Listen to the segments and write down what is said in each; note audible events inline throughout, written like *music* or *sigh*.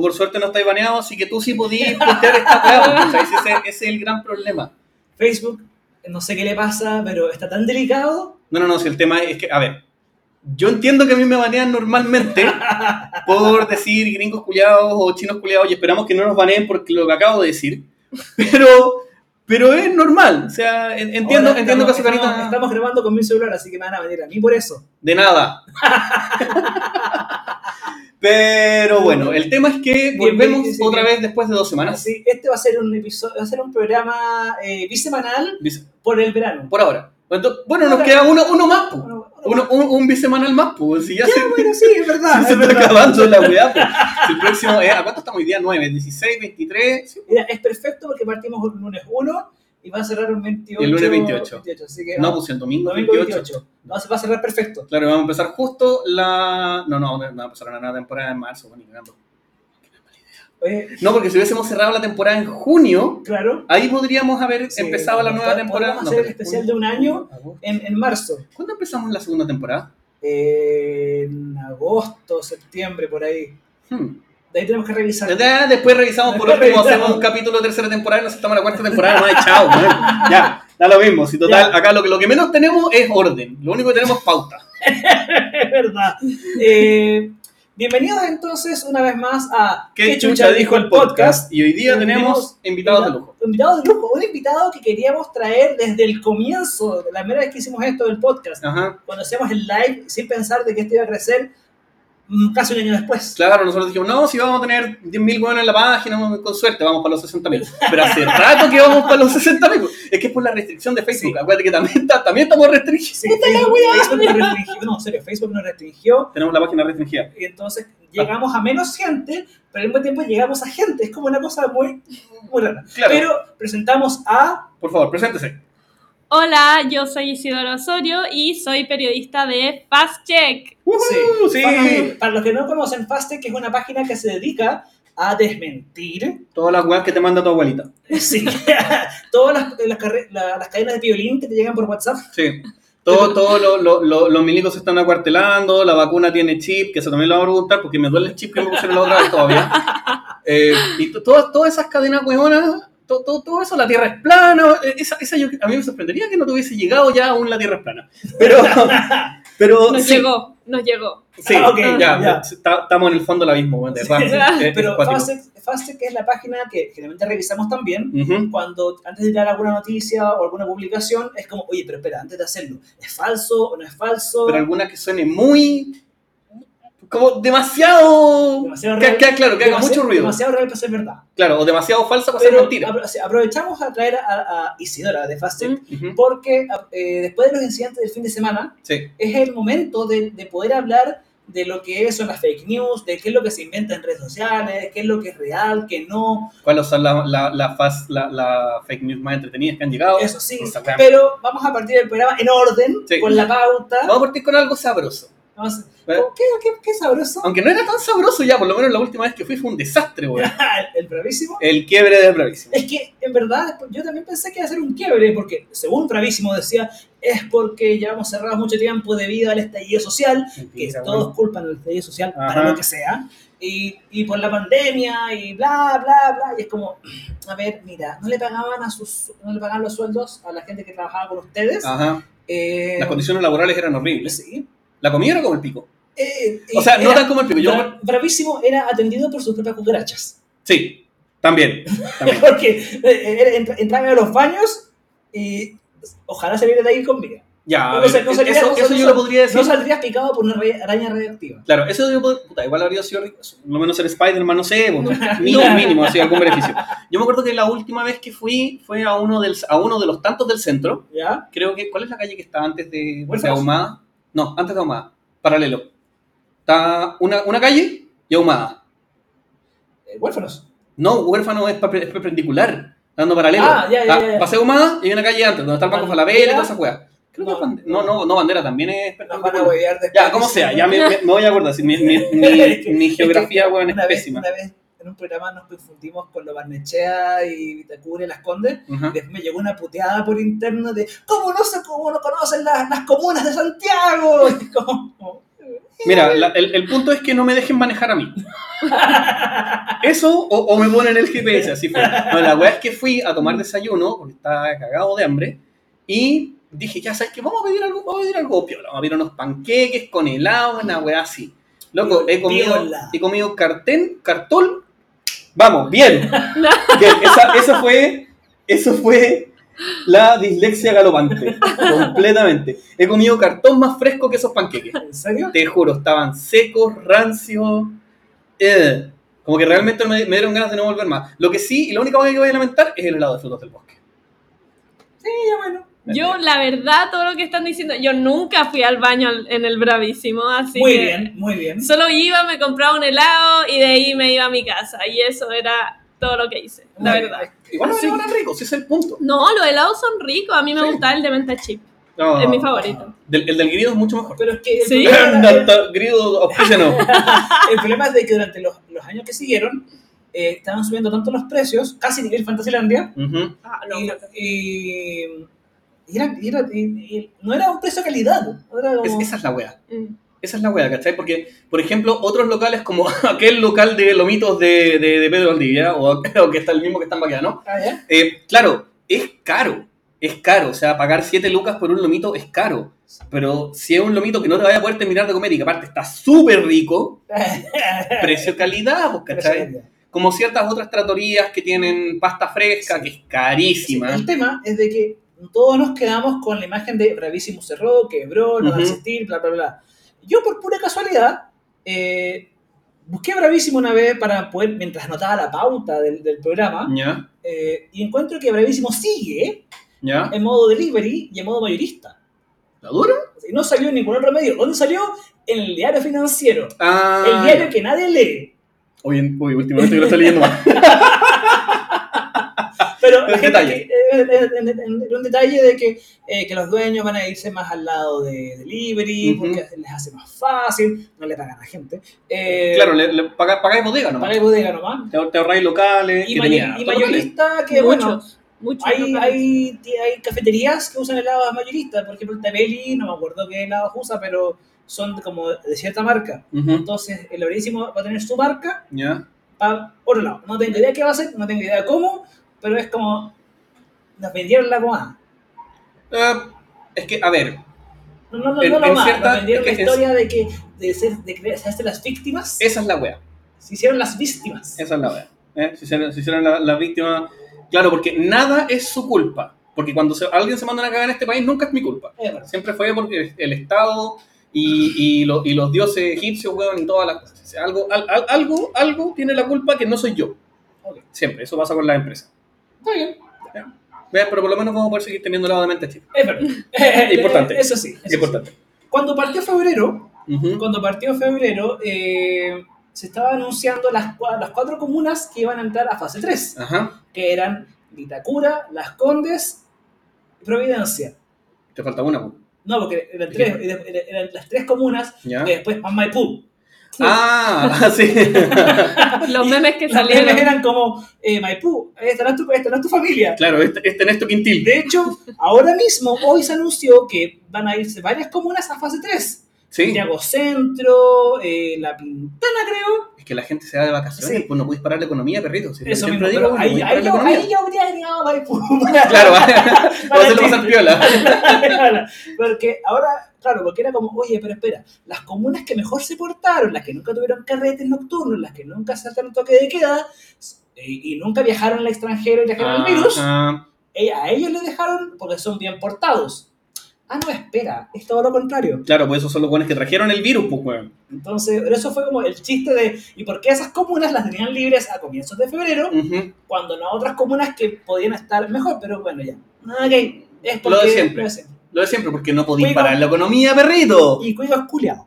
tú por suerte no estás baneado, así que tú sí podías postear esta. O sea, *laughs* ese, ese es el gran problema. Facebook, no sé qué le pasa, pero está tan delicado. No, no, no, si el tema es que, a ver, yo entiendo que a mí me banean normalmente *laughs* por decir gringos culiados o chinos culiados y esperamos que no nos baneen por lo que acabo de decir, pero, pero es normal, o sea, en- entiendo, Ahora entiendo que estamos, su carita... estamos grabando con mi celular, así que me van a venir a mí por eso. De nada. *laughs* Pero bueno, el tema es que volvemos sí, sí, otra bien. vez después de dos semanas. Así, este va a ser un episodio, va a ser un programa eh, bisemanal Dice, por el verano. Por ahora. Entonces, Bueno, nos queda uno, uno más, po. Bueno, Uno, un, un bisemanal más, pues. Si ya se, bueno, sí, es verdad. *laughs* se es está verdad. acabando la weá, pues. El próximo, eh, ¿a cuánto estamos hoy día? 9, 16, 23. sí. Mira, es perfecto porque partimos el lunes 1 y va a cerrar un 28. El lunes 28. así que No, vamos, pues el domingo, domingo 28. 28. No, se va a cerrar perfecto. Claro, vamos a empezar justo la. No, no, no va a empezar una nueva temporada en marzo, bueno, ni. Oye, No, porque si hubiésemos cerrado la temporada en junio, claro. ahí podríamos haber Sí, empezado la nueva temporada. hacer No, el especial de un año. En, en marzo. ¿Cuándo empezamos la segunda temporada? En agosto, septiembre, por ahí. Hmm. De ahí tenemos que revisar. Ya, Después revisamos por Después último, revisamos. hacemos un capítulo de tercera temporada y nos estamos en la cuarta temporada, no hay chao, weón. *laughs* Ya, da lo mismo. Si total, Ya. acá lo que, lo que menos tenemos es orden. Lo único que tenemos es pauta. *laughs* es verdad. Eh, bienvenidos entonces una vez más a ¿Qué, chucha dijo el podcast? Y hoy día tenemos invitados de lujo. Invitados de lujo, un invitado que queríamos traer desde el comienzo, la primera vez que hicimos esto del podcast, Ajá. cuando hacíamos el live sin pensar de que esto iba a crecer casi un año después. Claro, nosotros dijimos, no, si vamos a tener 10.000 hueones en la página, con suerte, vamos para los 60.000. Pero hace *laughs* rato que vamos para los 60.000. Es que es por la restricción de Facebook. Sí. Acuérdate que también, está- también estamos restringidos. Sí, Facebook, Facebook nos *laughs* restringió, no, en serio, Facebook nos restringió Tenemos la página restringida. y entonces llegamos a menos gente, pero al mismo tiempo llegamos a gente. Es como una cosa muy, muy rara. Claro. Pero presentamos a Por favor, preséntese. Hola, yo soy Isidoro Osorio y soy periodista de Fast Check. Ujú, sí. Para, para los que no conocen, Fastec es una página que se dedica a desmentir Todas las weas que te manda tu abuelita. sí, *laughs* todas las, cadenas de violín que te llegan por WhatsApp. Sí. Todos todo lo- lo- lo- los milicos se están acuartelando, la vacuna tiene chip, que eso también lo voy a preguntar porque me duele el chip que me pusieron la otra vez todavía. *laughs* Eh, y to- todas, todas esas cadenas hueonas, to- to- todo, eso, la Tierra es plana, eh, esa, esa yo- a mí me sorprendería que no tuviese llegado ya aún la Tierra es plana. Pero, *laughs* pero Nos sí, llegó, nos llegó. sí, Ah, ok, ya, ya. está- estamos en el fondo del abismo, de verdad. Es- es Pero Fastec es la página que generalmente revisamos también. Cuando antes de tirar alguna noticia o alguna publicación, es como, oye, pero espera, antes de hacerlo, ¿es falso o no es falso? Pero alguna que suene muy... como demasiado... Demasiado que, real. que- claro, que haga mucho ruido. Demasiado real para ser verdad. Claro, o demasiado falsa para ser Pero mentira. apro- aprovechamos a traer a, a Isidora de Fastec Ujú. porque eh, después de los incidentes del fin de semana Sí. es el momento de, de poder hablar de lo que son las fake news, de qué es lo que se inventa en redes sociales, qué es lo que es real, qué no, ¿Cuáles son las la, la, la, la fake news más entretenidas que han llegado? eso sí. Pero vamos a partir del programa en orden, Sí. con la pauta. Vamos a partir con algo sabroso. Vamos- ¿Eh? ¿Qué, qué, qué sabroso? *laughs* Aunque no era tan sabroso ya, por lo menos la última vez que fui fue un desastre, weón. *laughs* el bravísimo. El quiebre de Bravísimo. Es que, en verdad, yo también pensé que iba a ser un quiebre, porque según Bravísimo decía, es porque llevamos cerrados mucho tiempo debido al estallido social, que Mentira, todos weón. culpan al estallido social Ajá. para lo que sea, y, y por la pandemia, y bla, bla, bla, y es como, a ver, mira, no le pagaban a sus, no le pagaban los sueldos a la gente que trabajaba con ustedes. Ajá. eh, Las condiciones laborales eran horribles. sí. La comida era como el pico. Eh, O sea, no tan como el pico. Yo, Bra- Bravísimo era atendido por sus propias cucarachas. sí, también. también. *laughs* Porque eh, entraban a los baños y ojalá saliera de ahí con vida. Ya, No ver, no eso, yo lo podría decir. No saldrías picado por una ra- araña radioactiva. Claro, eso yo pod- puta, igual habría sido rico. Lo menos ser Spider-Man, no sé, *laughs* mínimo, *laughs* mínimo, así algún beneficio. Yo me acuerdo que la última vez que fui fue a uno, del, a uno de los tantos del centro. ¿Ya? Creo que, ¿cuál es la calle que está antes de, de. Ahumada? No, antes de Ahumada, paralelo. Está una, una calle y Ahumada. Eh, huérfanos. No, huérfano es, perpendicular, dando paralelo. Ah, ya, ya, ya, ya. Paseo Ahumada y hay una calle antes, donde está el Banco Bandera. Falabella y toda esa weá. Creo que No, es Bande- no, no, no, Bandera también es Nos van a perpendicular. huevear después. Ya, como sea, ya me, me- me voy a acordar. si mi, mi, *laughs* mi- que- mi es que geografía, weón, es una vez, pésima. Una vez en un programa nos confundimos con lo Barnechea y Vitacura y Las Condes. Y después me llegó una puteada por interno de ¿Cómo no, se, cómo no conocen las, las comunas de Santiago? *laughs* Y como, Mira, la- el, el punto es que no me dejen manejar a mí. Eso o, o me ponen el GPS, así fue. No, la weá es que fui a tomar desayuno porque estaba cagado de hambre y dije, ya sabes que vamos a pedir algo, vamos a pedir algo piola. Vamos a pedir unos panqueques con helado, una weá así. Loco, he comido, he comido cartén, cartol. Vamos, bien. *laughs* Bien, esa, esa fue, eso fue la dislexia galopante. completamente. He comido cartón más fresco que esos panqueques. ¿En serio? Te juro, estaban secos, rancios. eh, como que realmente me, me dieron ganas de no volver más. Lo que sí, y la única cosa que voy a lamentar es el helado de frutos del bosque. Sí, ya bueno. Yo, la verdad, todo lo que están diciendo, yo nunca fui al baño en el Bravísimo, así Muy que bien, muy bien. solo iba, me compraba un helado y de ahí me iba a mi casa. Y eso era todo lo que hice, la Muy verdad. Igual no Sí. eran ricos, ese es el punto. No, los helados son ricos, a mí me Sí. gustaba el de menta chip, No, es mi favorito. Del- el del grido es mucho mejor. Pero es que el, Sí. *laughs* No, grido, auspícianos. *laughs* el problema es de que durante los, los años que siguieron eh, estaban subiendo tanto los precios, casi nivel Fantasylandia, Ujú. Ah, no, y, no. y- y era- y era- y- y no era un precio calidad. Era Es- esa es la wea. Mm. Esa es la wea, ¿cachai? Porque, por ejemplo, otros locales como *laughs* aquel local de lomitos de, de, de Pedro Valdivia, o, *laughs* o que está el mismo que está en Baqueano, Ah. Eh, claro, es caro. Es caro. O sea, pagar 7 lucas por un lomito es caro. Pero si es un lomito que no te vaya a poder terminar de comer y que aparte está súper rico, *laughs* precio-calidad, pues, ¿cachai? Como ciertas otras tratorías que tienen pasta fresca, Sí. que es carísima. El tema es de que todos nos quedamos con la imagen de Bravísimo cerró, quebró, no va a Ujú. existir, bla, bla, bla. Yo, por pura casualidad, eh, busqué Bravísimo una vez para poder, mientras anotaba la pauta del, del programa, eh, y encuentro que Bravísimo sigue ¿Ya? en modo delivery y en modo mayorista. ¿La dura? Y no salió en ningún otro medio. ¿Dónde salió? En el diario financiero. Ah, el diario que nadie lee. Oye, uy, últimamente que lo estoy leyendo más. *laughs* Pero la gente detalle. que- eh, en- en- en un detalle de que, eh, que los dueños van a irse más al lado de delivery, Ujú. porque les hace más fácil, no le pagan a la gente. Eh, claro, le, le paga- pagáis bodega nomás. pagáis bodega nomás. Te, te ahorráis locales. Y, tenía y mayorista, que bueno, muchos, muchos. hay, locales. hay, hay cafeterías que usan helados mayoristas. Por ejemplo, el Tabeli, no me acuerdo qué helados usa, pero son como de cierta marca. Ujú, Entonces, el Lorísimo va a tener su marca ¿Ya? para otro lado. No tengo idea qué va a hacer, no tengo idea cómo, pero es como nos vendieron la pomada. Eh, es que, a ver, No, no, no, En- no, no más. cierta- nos vendieron es la que es- historia de que de ser de hacerse las víctimas, esa es la wea. se hicieron las víctimas. Esa es la wea. ¿eh? Si hicieron, si hicieron la, la víctima. Claro, porque nada es su culpa. Porque cuando se- alguien se manda una cagada en este país, nunca es mi culpa. Siempre fue porque el, Estado y, y, lo- y los dioses egipcios, weón, y todas las cosas. O sea, algo, al- al- algo, algo tiene la culpa que no soy yo. ok. Siempre, eso pasa con las empresas. Está bien. Pero por lo menos vamos a poder seguir teniendo de mente chip. Es verdad. *laughs* Importante. Eso sí. eso Es sí. importante. Cuando partió febrero, Ujú. cuando partió febrero, eh, se estaba anunciando las, las cuatro comunas que iban a entrar a fase 3, Ajá. que eran Vitacura, Las Condes y Providencia. Te falta una, weón. No, porque eran, tres, eran, eran las tres comunas ¿Ya? que después más Maipú. Ah, *laughs* sí. *laughs* Los memes que Los memes salieron. eran como, eh, Maipú, esta no, es tu, esta no es tu familia. claro, este, este en esto quintil. De hecho, ahora mismo, hoy se anunció que van a irse varias comunas a fase 3. Sí. Santiago Centro, eh, La Pintana, creo. Es que la gente se va de vacaciones, Sí. pues no puedes parar la economía, perrito. Si Eso mismo, digo, ahí, podéis ahí, yo, ahí yo habría agregado Maipú. *laughs* Claro, vamos *laughs* a hacerlo piola. *laughs* porque ahora, claro, porque era como, oye, pero espera, las comunas que mejor se portaron, las que nunca tuvieron carretes nocturnos, las que nunca saltaron toque de queda eh, y, nunca viajaron al extranjero y trajeron el virus, Ajá. eh, a ellos les dejaron porque son bien portados. Ah, no, espera, es todo lo contrario. Claro, pues esos son los buenos que trajeron el virus, pues, weón. Entonces, eso fue como el chiste de, ¿y por qué esas comunas las tenían libres a comienzos de febrero? Cuando no otras comunas que podían estar mejor, pero bueno, ya. Ok, es porque... Lo de siempre. lo de siempre. Lo de siempre, porque no Cuico. parar la economía, perrito. Y cuido es culiao.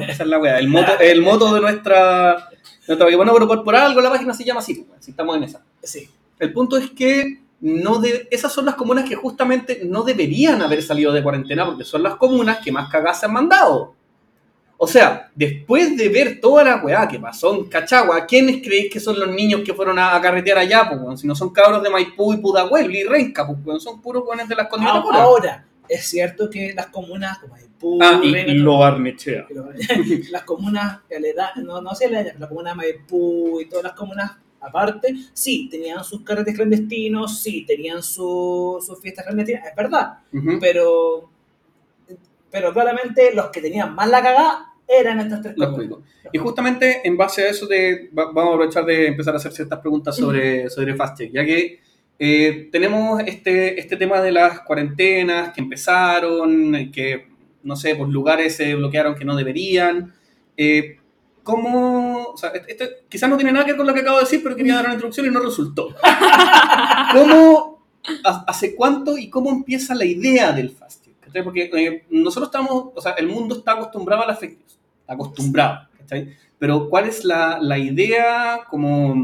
Esa es la, weá. El moto, el moto de nuestra. nuestra bueno, pero por, por algo la página se llama así, pues, si estamos en esa. Sí. El punto es que no de, esas son las comunas que justamente no deberían haber salido de cuarentena porque son las comunas que más cagadas se han mandado. O sea, después de ver toda la weá que pasó en Cachagua, ¿quiénes creéis que son los niños que fueron a, a carretear allá? Pues, weón? Si no son cabros de Maipú y Pudahuel y Renca, pues weón, son puros weones de las condiciones Ah, Ahora, es cierto que las comunas como Maipú, Ah, y Reñaca, lo barnechea. *laughs* las comunas, aleda- no, no sé, la, la comuna de Maipú y todas las comunas aparte, sí, tenían sus carretes clandestinos, sí, tenían su- sus fiestas clandestinas, es verdad, pero, pero claramente los que tenían más la cagada eran estas tres Los cuicos. Y justamente en base a eso de, va- vamos a aprovechar de empezar a hacer ciertas preguntas sobre, sobre FastCheck, ya que eh, tenemos este, este tema de las cuarentenas que empezaron, que, no sé, pues lugares se bloquearon que no deberían. Eh, ¿Cómo, o sea, este, quizás no tiene nada que ver con lo que acabo de decir, pero quería dar una introducción y no resultó. *laughs* ¿Cómo, ha- hace cuánto y cómo empieza la idea del fasting? ¿cachai? Porque eh, nosotros estamos, o sea, el mundo está acostumbrado a las fake news, está acostumbrado, ¿cachai? Pero ¿cuál es la, la idea como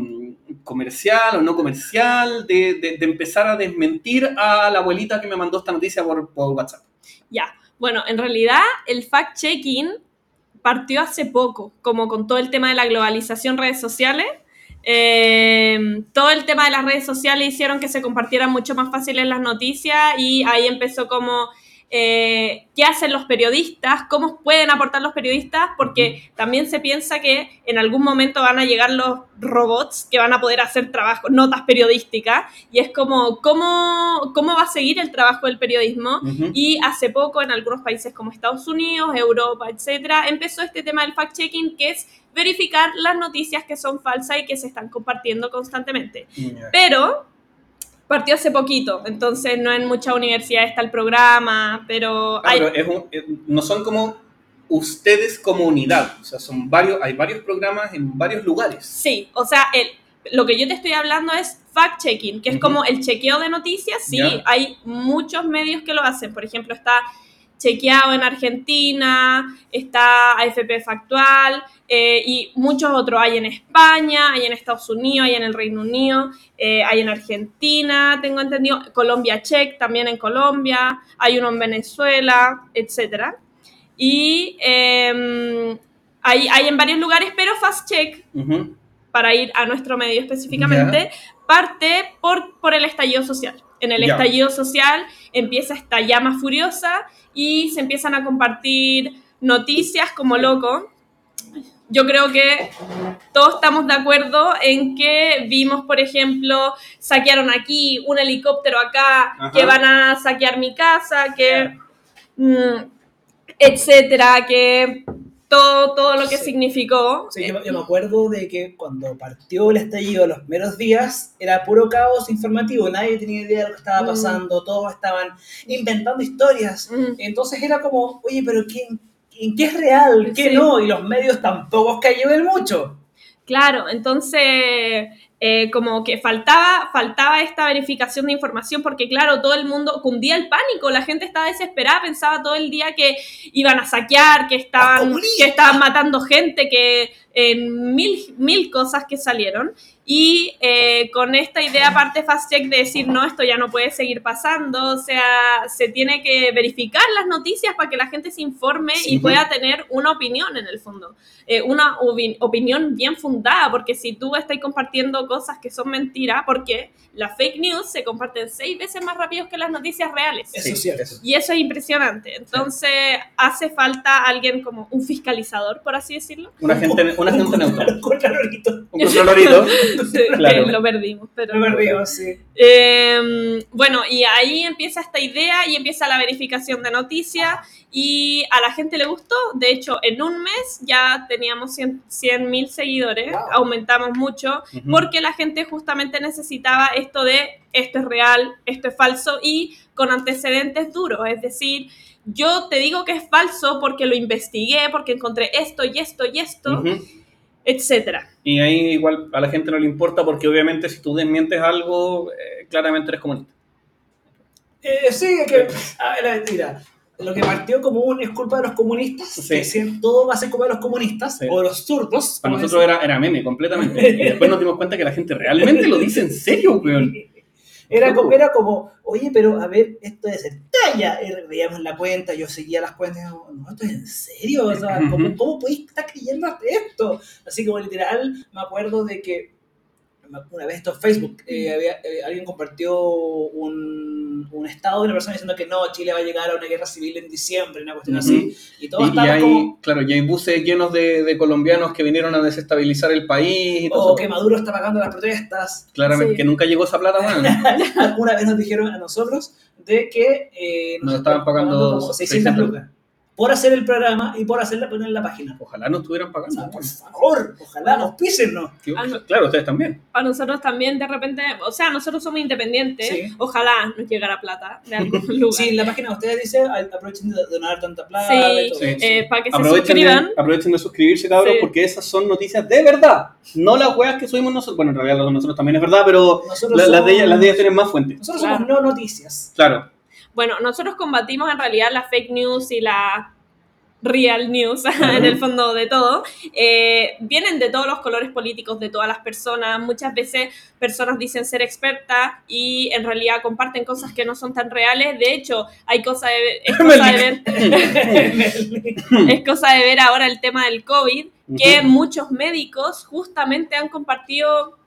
comercial o no comercial de, de- de empezar a desmentir a la abuelita que me mandó esta noticia por, por WhatsApp? Ya, bueno, en realidad el fact-checking partió hace poco, como con todo el tema de la globalización, redes sociales. Eh, todo el tema de las redes sociales hicieron que se compartieran mucho más fáciles las noticias y ahí empezó como eh, qué hacen los periodistas, cómo pueden aportar los periodistas, porque también se piensa que en algún momento van a llegar los robots que van a poder hacer trabajo, notas periodísticas, y es como, ¿cómo, cómo va a seguir el trabajo del periodismo? Ujú. Y hace poco en algunos países como Estados Unidos, Europa, etcétera, empezó este tema del fact-checking, que es verificar las noticias que son falsas y que se están compartiendo constantemente. Pero partió hace poquito, entonces no en muchas universidades está el programa, pero hay, es un- eh, no son como ustedes como unidad, o sea, son varios, hay varios programas en varios lugares. Sí, o sea, el, lo que yo te estoy hablando es fact-checking, que es como el chequeo de noticias. Sí, hay muchos medios que lo hacen. Por ejemplo, está chequeado en Argentina, está AFP Factual eh, y muchos otros. Hay en España, hay en Estados Unidos, hay en el Reino Unido, eh, hay en Argentina, tengo entendido, Colombia Check, también en Colombia, hay uno en Venezuela, etcétera. Y em, hay, hay en varios lugares, pero Fast Check para ir a nuestro medio específicamente, parte por, por el estallido social. En el estallido social empieza esta llama furiosa y se empiezan a compartir noticias como loco. Yo creo que todos estamos de acuerdo en que vimos, por ejemplo, saquearon aquí un helicóptero acá, Ajá. que van a saquear mi casa, que mm, etcétera, que todo, todo lo que Sí. significó. Sí, yo, yo me acuerdo de que cuando partió el estallido los primeros días era puro caos informativo, nadie tenía idea de lo que estaba Mm. pasando, todos estaban inventando historias. Mm. Entonces era como, oye, pero ¿quién, ¿en qué es real? ¿Qué Sí. no? Y los medios tampoco es que ayuden mucho. Claro, entonces eh, como que faltaba, faltaba esta verificación de información porque claro, todo el mundo cundía el pánico, la gente estaba desesperada, pensaba todo el día que iban a saquear, que estaban, que estaban matando gente, que en mil, mil cosas que salieron. Y eh, con esta idea aparte Fast Check de decir, no, esto ya no puede seguir pasando, o sea, se tiene que verificar las noticias para que la gente se informe Sí. y pueda tener una opinión en el fondo eh, una opi- opinión bien fundada, porque si tú estás compartiendo cosas que son mentiras, porque las fake news se comparten seis veces más rápido que las noticias reales. Eso Sí, es. Y eso es impresionante. Entonces, hace falta alguien como un fiscalizador, por así decirlo. Una gente, una gente neutra. Un contralorito. Un controlorito. *laughs* Claro. Lo perdimos, pero... Me río, sí. Eh, bueno, y ahí empieza esta idea y empieza la verificación de noticias y a la gente le gustó. De hecho, en un mes ya teníamos 100 mil seguidores, Wow. aumentamos mucho Ujú. porque la gente justamente necesitaba esto de esto es real, esto es falso y con antecedentes duros. Es decir, yo te digo que es falso porque lo investigué, porque encontré esto y esto y esto, Ujú. Etcétera. Y ahí igual a la gente no le importa porque obviamente si tú desmientes algo, eh, claramente eres comunista. Eh, sí, es que. A ver, mira. Lo que partió como un es culpa de los comunistas, Sí. que todo va a ser culpa de los comunistas, Sí. o los zurdos. Para nosotros era, era meme completamente. Y después nos dimos cuenta que la gente realmente lo dice en serio, weón. *laughs* Era como, era como, oye, pero a ver, esto es talla. Veíamos la cuenta, yo seguía las cuentas y digo, no, esto es en serio. O sea, *laughs* ¿cómo, cómo podéis estar creyendo esto? Así como literal, me acuerdo de que una vez esto en Facebook, eh, había- eh, alguien compartió un, un, estado de una persona diciendo que no, Chile va a llegar a una guerra civil en diciembre, una cuestión así. Y todos Y, y hay, como, claro, y hay buses llenos de, de colombianos que vinieron a desestabilizar el país y todo o. Oh, que Maduro está pagando las protestas. Claramente, Sí. que nunca llegó esa plata, *laughs* bueno. Alguna vez nos dijeron a nosotros de que eh, Nos estaban pagando como 600 600 lucas por hacer el programa y por hacerla poner en la página. Ojalá no estuvieran pagando. por favor, ojalá nos pisen, Ah, no. Claro, ustedes también. A nosotros también de repente, o sea, nosotros somos independientes, Sí. ojalá nos llegara plata de algún *laughs* lugar. Sí, en la página de ustedes dice "Ay, aprovechen de donar tanta plata. Sí, sí. Eh, para que se Aprovechen suscriban. de, aprovechen de suscribirse, cabros, Sí. porque esas son noticias de verdad. No las weas que subimos nosotros. Bueno, en realidad las de nosotros también es verdad, pero la- las, de ellas, somos- las de ellas tienen más fuentes. Nosotros Claro. somos no noticias. Claro. Bueno, nosotros combatimos en realidad la fake news y la real news, *laughs* en el fondo de todo. Eh, vienen de todos los colores políticos de todas las personas. Muchas veces personas dicen ser expertas y en realidad comparten cosas que no son tan reales. De hecho, hay cosa de, es *laughs* cosa de ver, *laughs* es cosa de ver ahora el tema del COVID, que muchos médicos justamente han compartido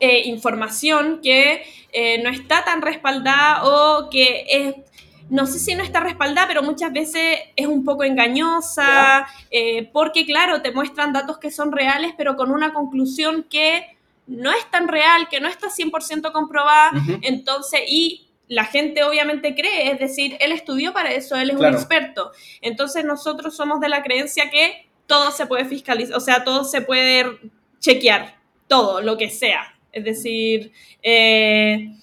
eh, información que eh, no está tan respaldada o que es, no sé si no está respaldada, pero muchas veces es un poco engañosa, eh, porque claro, te muestran datos que son reales, pero con una conclusión que no es tan real, que no está 100% comprobada, entonces, y la gente obviamente cree, es decir, él estudió para eso, él es Claro. un experto. Entonces nosotros somos de la creencia que todo se puede fiscalizar, o sea, todo se puede chequear, todo, lo que sea. Es decir, eh,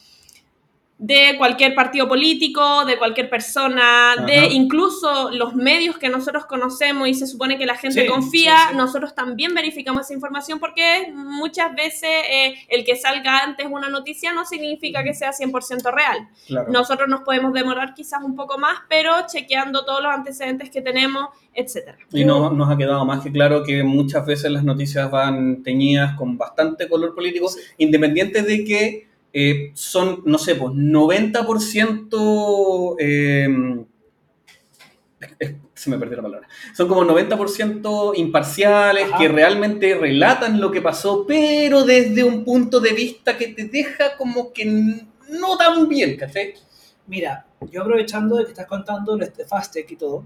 de cualquier partido político, de cualquier persona, de incluso los medios que nosotros conocemos y se supone que la gente Sí, confía, sí, sí. nosotros también verificamos esa información porque muchas veces eh, el que salga antes una noticia no significa que sea 100% real. claro. Nosotros nos podemos demorar quizás un poco más, pero chequeando todos los antecedentes que tenemos, etcétera. Y no- nos ha quedado más que claro que muchas veces las noticias van teñidas con bastante color político, independiente de que eh, son, no sé, pues 90%... eh, eh, se me perdió la palabra. Son como 90% imparciales, Ajá. que realmente relatan lo que pasó, pero desde un punto de vista que te deja como que no tan bien, ¿cachai? Mira, yo aprovechando de que estás contando este Fastech y todo,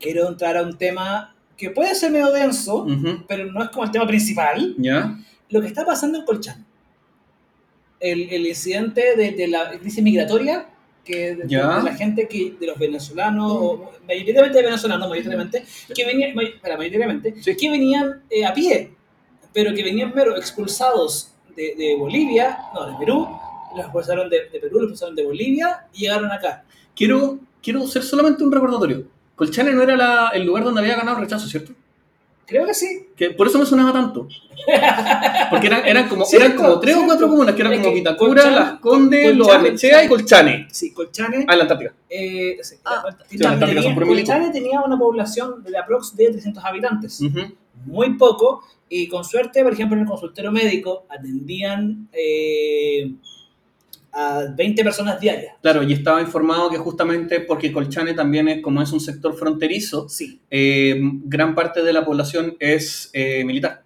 quiero entrar a un tema que puede ser medio denso, Ujú. pero no es como el tema principal. ¿Ya? Lo que está pasando en Colchán. El, el incidente de, de la crisis migratoria, que de, Ya. de la gente que, de los venezolanos, o mayoritariamente venezolanos, mayoritariamente, que venían, may- espera, mayoritariamente, Sí. que venían eh, a pie, pero que venían mero expulsados de, de Bolivia, no, de Perú, los expulsaron de, de Perú, los expulsaron de Bolivia y llegaron acá. Quiero, quiero hacer solamente un recordatorio. Colchane no era la- el lugar donde había ganado el rechazo, ¿cierto? Creo que sí. Que por eso me sonaba tanto. Porque eran, eran, como, Cierto, eran como tres o cuatro cierto. comunas, que eran Es como Vitacura, Las Condes, Los Arnechea y Colchane. Sí, Colchane. Ah, en la Antártica. eh, sí, Ah. Sí, las Antárticas tenía, son. Colchane tenía una población de aprox de 300 habitantes. Ujú. muy poco y con suerte, por ejemplo, en el consultorio médico atendían eh, a 20 personas diarias. Claro, y estaba informado que justamente porque Colchane también es, como es un sector fronterizo, Sí. eh, gran parte de la población es eh, militar.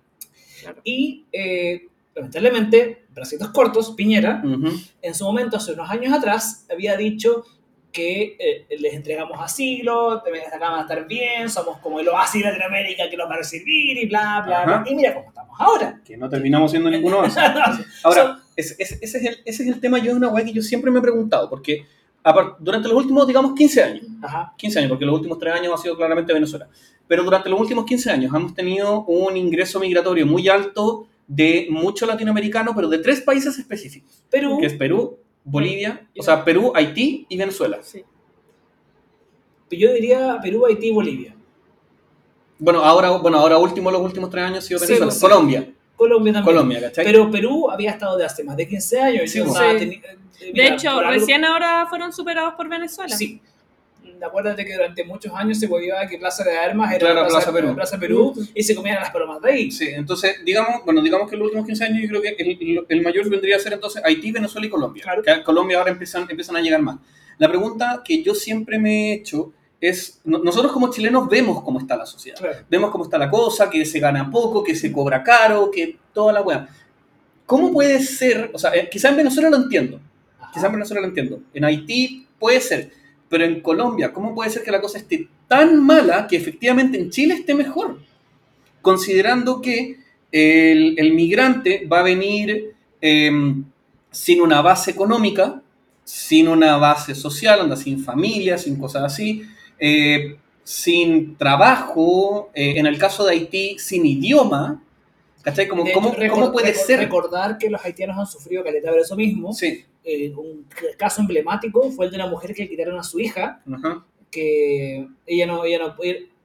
Y eh, lamentablemente, bracitos cortos, Piñera, Ujú. en su momento, hace unos años atrás, había dicho que eh, les entregamos asilo, acá van a estar bien, somos como el oasis de Latinoamérica que nos va a recibir y bla, bla, Ajá. bla. Y mira cómo estamos ahora. Que no terminamos siendo ninguno. *laughs* Ahora, ese, ese- ese es el, ese es el tema, yo es una weá que yo siempre me he preguntado, porque durante los últimos, digamos, 15 años, Ajá. 15 años, porque los últimos 3 años ha sido claramente Venezuela, pero durante los últimos 15 años hemos tenido un ingreso migratorio muy alto de muchos latinoamericanos, pero de tres países específicos, Perú, que es Perú, Bolivia, o sea, Perú, Haití y Venezuela. Sí. yo diría Perú, Haití y Bolivia. Bueno, ahora, bueno, ahora último, los últimos tres años ha sido Sí, Venezuela. Colombia, Colombia también. Colombia, ¿cachai? Pero Perú había estado de hace más de 15 años. Sí, Sí. teni- eh, De mira, hecho, por algo- recién ahora fueron superados por Venezuela. Sí. Acuérdate que durante muchos años se volvía que Plaza de Armas era Claro, Plaza Perú. Plaza Perú y se comían las palomas de ahí. Sí, entonces, digamos, bueno, digamos que en los últimos 15 años yo creo que el, el mayor vendría a ser entonces Haití, Venezuela y Colombia. Claro. Que a Colombia ahora empiezan, empiezan a llegar más. La pregunta que yo siempre me he hecho es, no- nosotros como chilenos vemos cómo está la sociedad. Claro. Vemos cómo está la cosa, que se gana poco, que se cobra caro, que toda la weá. ¿Cómo puede ser? O sea, eh, quizá en Venezuela lo entiendo. Ajá. Quizás en Venezuela lo entiendo. En Haití puede ser. Pero en Colombia, ¿cómo puede ser que la cosa esté tan mala que efectivamente en Chile esté mejor? Considerando que el, el migrante va a venir em, sin una base económica, sin una base social, anda sin familia, sin cosas así, eh, sin trabajo, eh, en el caso de Haití, sin idioma. ¿Cachai? Como, ¿cómo, cómo puede ser? Recordar que los haitianos han sufrido caleta de eso mismo. Sí. Eh, un caso emblemático fue el de una mujer que le quitaron a su hija, que ella no, ella no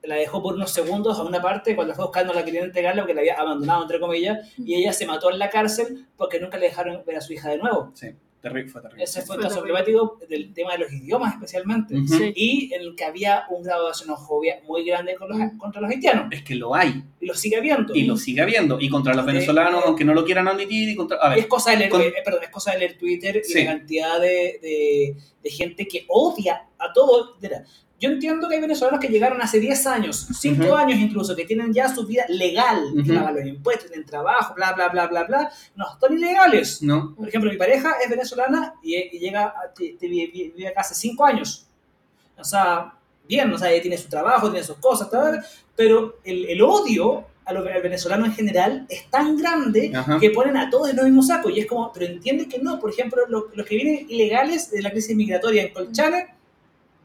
la dejó por unos segundos a una parte, cuando fue buscando la querían entregarle porque la había abandonado, entre comillas, y ella se mató en la cárcel porque nunca le dejaron ver a su hija de nuevo. Sí, terrible, fue terrible. Ese fue el Fue caso emblemático del tema de los idiomas especialmente. Sí. Y en el que había un grado de xenofobia muy grande con los, contra los haitianos. Es que lo hay Y lo sigue habiendo. y lo sigue habiendo. Y contra los venezolanos, eh, aunque no lo quieran admitir, y contra... A Es ver, cosa de leer, con- eh, perdón, es cosa de leer Twitter y Sí. la cantidad de, de- de gente que odia a todo. Yo entiendo que hay venezolanos que llegaron hace 10 años, 5 Ujú. años incluso, que tienen ya su vida legal, que Ujú. pagan los impuestos, tienen trabajo, bla, bla, bla, bla, bla. No, están ilegales. ¿no? Por ejemplo, mi pareja es venezolana y, y llega, vive, acá hace 5 años. O sea, bien, o sea, ella tiene su trabajo, tiene sus cosas, tal, pero el, el odio los al venezolano en general es tan grande Ajá. que ponen a todos en el mismo saco. Y es como, pero entiende que no. Por ejemplo, lo- los que vienen ilegales de la crisis migratoria en Colchane,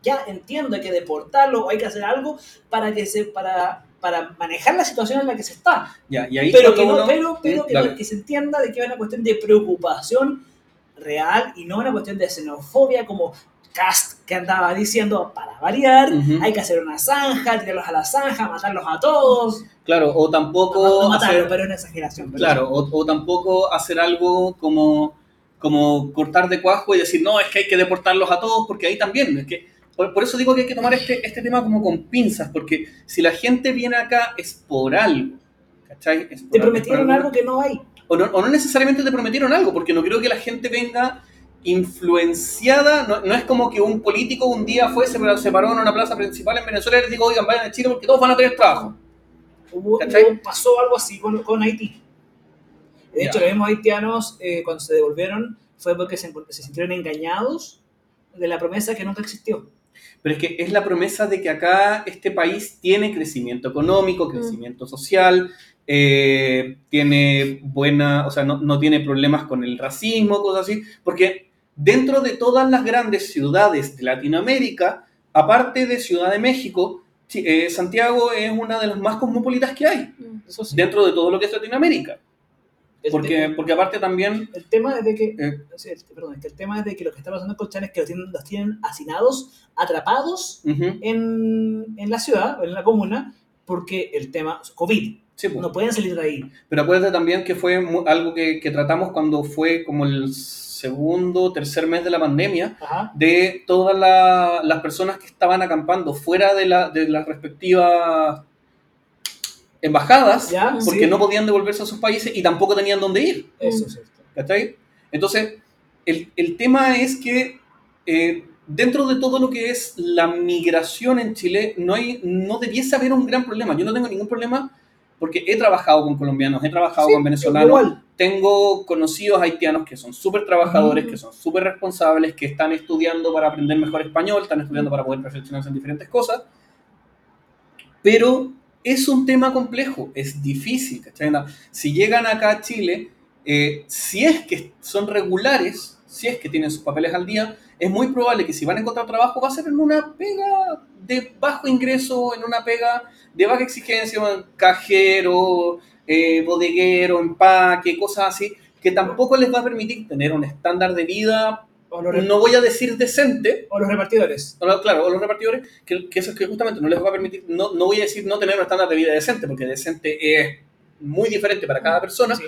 ya entiendo, hay que deportarlo o hay que hacer algo para que se para, para manejar la situación en la que se está. Ya, y ahí Pero que, no, pero, pero Mm, que, no- que se entienda de que es una cuestión de preocupación real y no una cuestión de xenofobia como Cast que andaba diciendo para variar, Ujú. hay que hacer una zanja, tirarlos a la zanja, matarlos a todos. Claro, o No, tampoco... no matarlos, hacer- pero es una exageración. pero- Claro, o, o tampoco hacer algo como, como cortar de cuajo y decir, no, es que hay que deportarlos a todos, porque ahí también, es que, por, por eso digo que hay que tomar este, este tema como con pinzas, porque si la gente viene acá es por algo, ¿cachai? Por- Te prometieron algo que no hay. O no, o no necesariamente te prometieron algo, porque no creo que la gente venga influenciada, no, no es como que un político un día fue, se, se paró en una plaza principal en Venezuela y les dijo, oigan, vayan a Chile porque todos van a tener trabajo. Hubo, pasó algo así con, con Haití. De hecho, Ya. los mismos haitianos, eh, cuando se devolvieron, fue porque se, se sintieron engañados de la promesa que nunca existió. Pero es que es la promesa de que acá este país tiene crecimiento económico, crecimiento social, eh, tiene buena, o sea, no, no tiene problemas con el racismo, cosas así, porque dentro de todas las grandes ciudades de Latinoamérica, aparte de Ciudad de México, eh, Santiago es una de las más cosmopolitas que hay, Mm. Dentro de todo lo que es Latinoamérica, porque, porque aparte también... El tema es de que, eh, sí, el- perdón, es que el tema es de que lo que está pasando en Colchane es que los tienen, los tienen hacinados, atrapados en, en la ciudad, o en la comuna, porque el tema es COVID. sí, pues. No pueden salir de ahí. Pero acuérdate también que fue algo que, que tratamos cuando fue como el segundo, tercer mes de la pandemia, Ajá. de todas la- las personas que estaban acampando fuera de, la- de las respectivas embajadas, ¿Ya? porque Sí. no podían devolverse a sus países y tampoco tenían dónde ir. Eso es cierto. ¿Cachai? Entonces, el, el tema es que eh, dentro de todo lo que es la migración en Chile, no, hay, no debiese haber un gran problema. Yo no tengo ningún problema porque he trabajado con colombianos, he trabajado Sí, con venezolanos, tengo conocidos haitianos que son súper trabajadores, Ujú. que son súper responsables, que están estudiando para aprender mejor español, están estudiando para poder perfeccionarse en diferentes cosas. Pero es un tema complejo, es difícil, ¿cachai? Si llegan acá a Chile, eh, si es que son regulares, si es que tienen sus papeles al día, es muy probable que si van a encontrar trabajo va a ser en una pega de bajo ingreso, en una pega de baja exigencia, cajero, eh, bodeguero, empaque, cosas así, que tampoco les va a permitir tener un estándar de vida, O los, re- no voy a decir decente, o los repartidores. o lo- claro, o los repartidores, que, que eso es que justamente no les va a permitir, no, no voy a decir no tener un estándar de vida decente, porque decente es muy diferente para cada persona, Sí.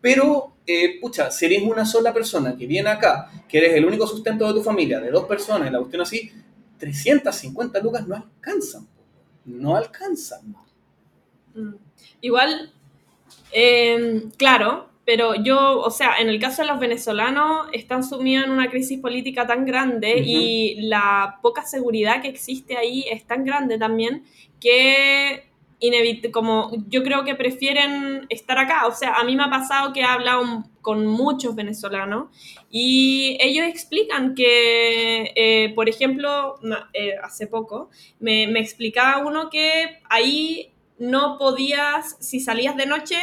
pero, eh, pucha, si eres una sola persona que viene acá, que eres el único sustento de tu familia, de dos personas, la cuestión así, 350 lucas no alcanzan, no alcanzan. Mm. Igual, eh, claro, pero yo, o sea, en el caso de los venezolanos, están sumidos en una crisis política tan grande Ujú. y la poca seguridad que existe ahí es tan grande también que como yo creo que prefieren estar acá. O sea, a mí me ha pasado que he hablado con muchos venezolanos y ellos explican que, eh, por ejemplo, eh, hace poco me, me explicaba uno que ahí no podías, si salías de noche,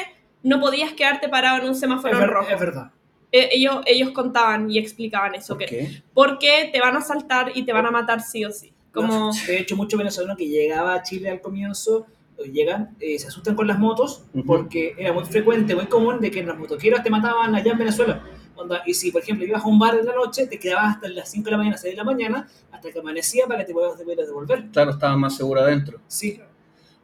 no podías quedarte parado en un semáforo Es, en ver- rojo. es verdad. Eh, ellos, ellos contaban y explicaban eso, ¿Por que, qué? porque te van a saltar y te van a matar sí o sí. Como, De hecho, muchos venezolanos que llegaban a Chile al comienzo eh, llegan, eh, se asustan con las motos porque era muy frecuente, muy común de que los motoqueros te mataban allá en Venezuela. Onda, y si, por ejemplo, ibas a un bar en la noche, te quedabas hasta las 5 de la mañana, 6 de la mañana, hasta que amanecía para que te pudieras devolver. Claro, estaba más seguro adentro. Sí,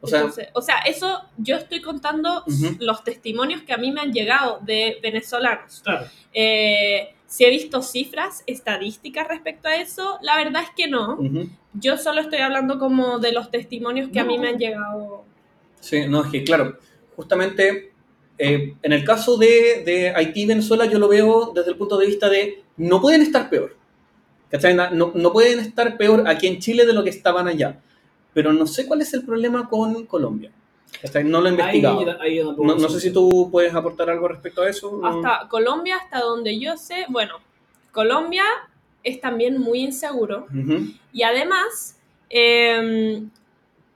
O sea, Entonces, o sea, eso yo estoy contando Ujú. los testimonios que a mí me han llegado de venezolanos. claro. Eh, si he visto cifras, estadísticas respecto a eso, la verdad es que no. ujú. Yo solo estoy hablando como de los testimonios que a mí No. me han llegado. Sí, no, es que claro, justamente eh, en el caso de, de Haití y Venezuela yo lo veo desde el punto de vista de no pueden estar peor. ¿Cachai? No, no pueden estar peor aquí en Chile de lo que estaban allá. Pero no sé cuál es el problema con Colombia. ¿Cachai? No lo he investigado. Ahí, ahí No, no sé si tú puedes aportar algo respecto a eso. Hasta Colombia, hasta donde yo sé, bueno, Colombia es también muy inseguro. Y además, eh,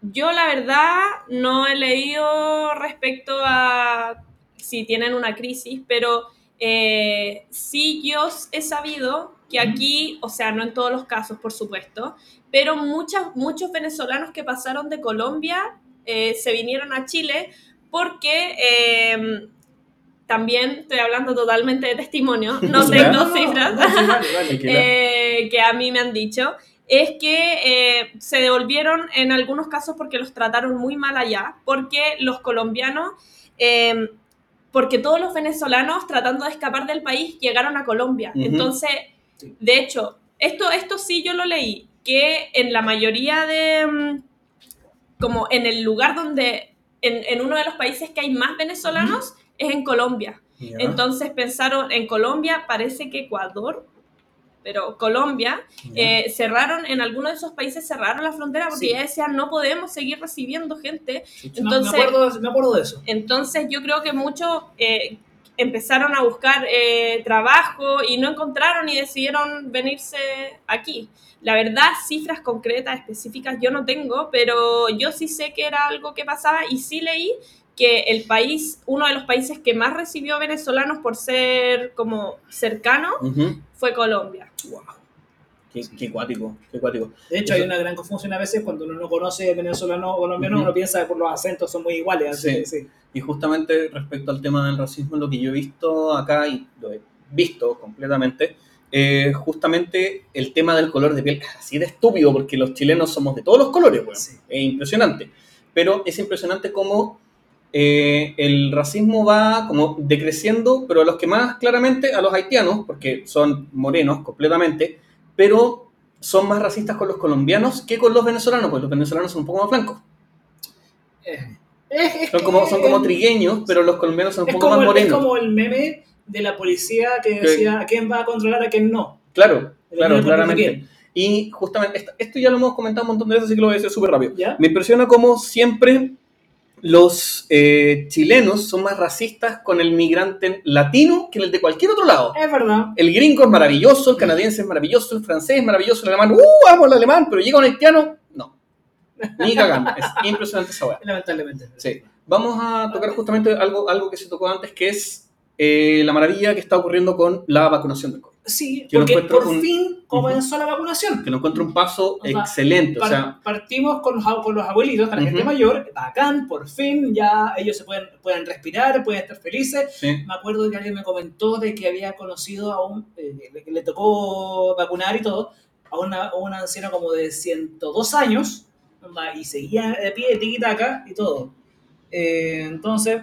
yo la verdad no he leído respecto a si tienen una crisis, pero eh, sí yo he sabido que aquí, o sea, no en todos los casos, por supuesto, pero muchas, muchos venezolanos que pasaron de Colombia eh, se vinieron a Chile porque... eh, también estoy hablando totalmente de testimonio, *laughs* no tengo no, cifras. no, vale, *laughs* eh, que a mí me han dicho, es que eh, se devolvieron en algunos casos porque los trataron muy mal allá, porque los colombianos, eh, porque todos los venezolanos tratando de escapar del país llegaron a Colombia. Entonces, de hecho, esto, esto sí yo lo leí, que en la mayoría de, mm, como en el lugar donde, en, en uno de los países que hay más venezolanos, es en Colombia. Entonces pensaron en Colombia, parece que Ecuador, pero Colombia, eh, cerraron, en algunos de esos países cerraron la frontera porque Sí. ya decían no podemos seguir recibiendo gente. Entonces, me, acuerdo, me acuerdo de eso. entonces yo creo que muchos eh, empezaron a buscar eh, trabajo y no encontraron y decidieron venirse aquí. La verdad, cifras concretas, específicas, yo no tengo, pero yo sí sé que era algo que pasaba y sí leí que el país, uno de los países que más recibió venezolanos por ser como cercano, fue Colombia. Wow. Qué, qué cuático, qué cuático. De hecho, Eso- hay una gran confusión a veces cuando uno no conoce venezolano o colombiano, Ujú. uno piensa que por los acentos son muy iguales. así Sí. sí. Y justamente respecto al tema del racismo, lo que yo he visto acá, y lo he visto completamente, eh, justamente el tema del color de piel es así de estúpido, porque los chilenos somos de todos los colores, weón. Sí. Es impresionante. Pero es impresionante cómo eh, el racismo va como decreciendo, pero a los que más claramente, a los haitianos, porque son morenos completamente, pero son más racistas con los colombianos que con los venezolanos, pues los venezolanos son un poco más blancos. Eh, es- es Son como, son como trigueños, pero los colombianos son un poco como, más el, es morenos. como el meme de la policía que decía a quién va a controlar, a quién no. Claro, claro, claramente. Y justamente, esto, ya lo hemos comentado un montón de veces, así que lo voy a decir súper rápido. ¿Ya? Me impresiona cómo siempre los eh, chilenos son más racistas con el migrante latino que el de cualquier otro lado. Es verdad. El gringo es maravilloso, el canadiense es maravilloso, el francés es maravilloso, el alemán, ¡uh! Amo el alemán, pero llega un haitiano, no. Ni cagando. Es *laughs* impresionante esa weá. Lamentablemente. Sí. Vamos a tocar justamente algo, algo que se tocó antes, que es eh, la maravilla que está ocurriendo con la vacunación del COVID. Sí, lo porque por un- fin comenzó la vacunación. Que lo encuentro un paso O sea, excelente. O Par- sea, partimos con los, con los abuelitos, con la gente Ujú. mayor, bacán, por fin ya ellos se pueden, pueden respirar, pueden estar felices. sí. Me acuerdo que alguien me comentó de que había conocido a un, eh, que le tocó vacunar y todo, a una, a una anciana como de 102 años, y seguía de pie, tiquitaca y todo. Eh, entonces,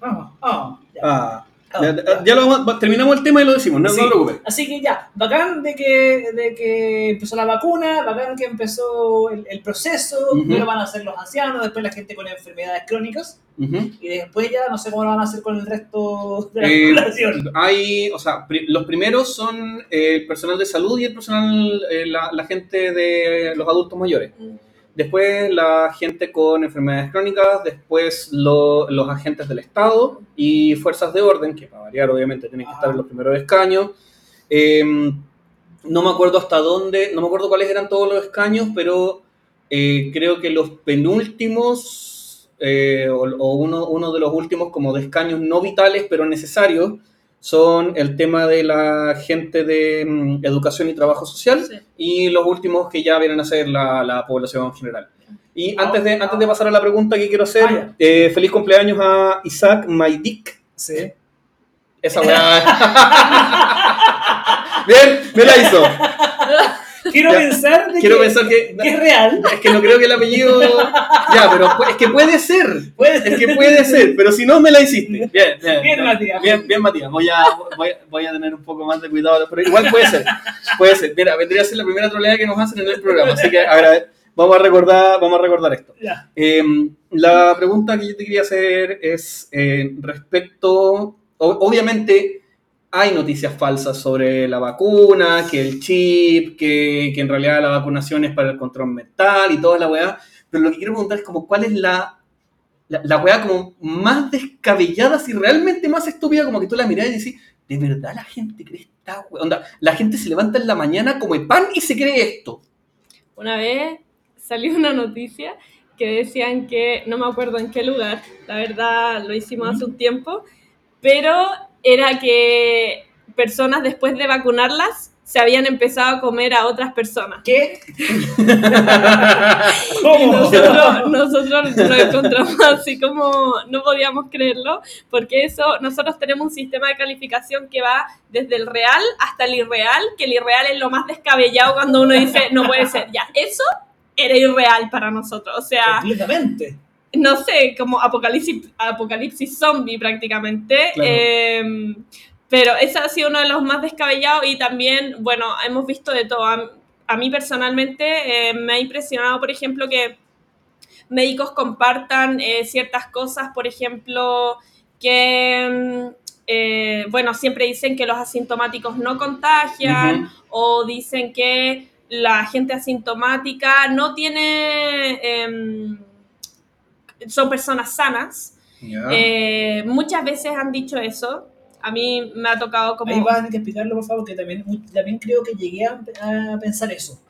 vamos, vamos. ya. Ah, Ah, ya, ya. ya lo vamos- terminamos el tema y lo decimos, no, no Sí. te preocupes. Así que ya, bacán de que, de que empezó la vacuna, bacán que empezó el, el proceso, Ujú. primero van a ser los ancianos, después la gente con enfermedades crónicas, y después ya no sé cómo lo van a hacer con el resto de la Eh, población. hay, o sea, pri- los primeros son eh, el personal de salud y el personal, eh, la, la gente de los adultos mayores. Después la gente con enfermedades crónicas, después lo- los agentes del Estado y fuerzas de orden, que para variar obviamente tienen que estar en los primeros escaños. Eh, no me acuerdo hasta dónde, no me acuerdo cuáles eran todos los escaños, pero eh, creo que los penúltimos, eh, o, o uno, uno de los últimos como de escaños no vitales, pero necesarios, son el tema de la gente de mm, educación y trabajo social Sí. y los últimos que ya vienen a ser la, la población en general. Y Ah, antes de, antes de pasar a la pregunta que quiero hacer, Ah, eh, feliz cumpleaños a Isaac Maidik. Sí. Esa weá. *laughs* Bien, me la hizo. *laughs* Quiero Ya. pensar de Quiero que, pensar que. que es real. *laughs* Es que no creo que el apellido. Ya, pero es que puede ser. Puede Es que puede ser, pero si no me la hiciste. Bien, bien. Bien, Matías. Bien, bien, Matías. Voy a, voy, voy a tener un poco más de cuidado. Pero igual puede ser. Puede ser. Mira, vendría a ser la primera troleada que nos hacen en el programa. Así que vamos a recordar, vamos a recordar esto. Ya. Eh, la pregunta que yo te quería hacer es eh, respecto, o- obviamente hay noticias falsas sobre la vacuna, que el chip, que, que en realidad la vacunación es para el control mental y toda la weá, pero lo que quiero preguntar es como cuál es la, la, la weá como más descabellada, si realmente más estúpida, como que tú la mirás y decís, ¿de verdad la gente cree esta weá? Onda, la gente se levanta en la mañana, come pan y se cree esto. Una vez salió una noticia que decían que, no me acuerdo en qué lugar, la verdad lo hicimos hace un tiempo, pero era que personas después de vacunarlas se habían empezado a comer a otras personas. ¿Qué? *laughs* Y ¿Cómo? nosotros, nosotros lo encontramos *laughs* así como no podíamos creerlo, porque eso, nosotros tenemos un sistema de calificación que va desde el real hasta el irreal, que el irreal es lo más descabellado cuando uno dice, no puede ser, ya, eso era irreal para nosotros, o sea, Completamente. No sé, como apocalipsis, apocalipsis zombie prácticamente. Claro. eh, pero ese ha sido uno de los más descabellados y también, bueno, hemos visto de todo. A, a mí personalmente eh, me ha impresionado, por ejemplo, que médicos compartan eh, ciertas cosas, por ejemplo, que, mm, eh, bueno, siempre dicen que los asintomáticos no contagian o dicen que la gente asintomática no tiene, em, son personas sanas. Ya. Eh, muchas veces han dicho eso. A mí me ha tocado como Ahí vas a explicarlo, por favor, que también, también creo que llegué a, a pensar eso.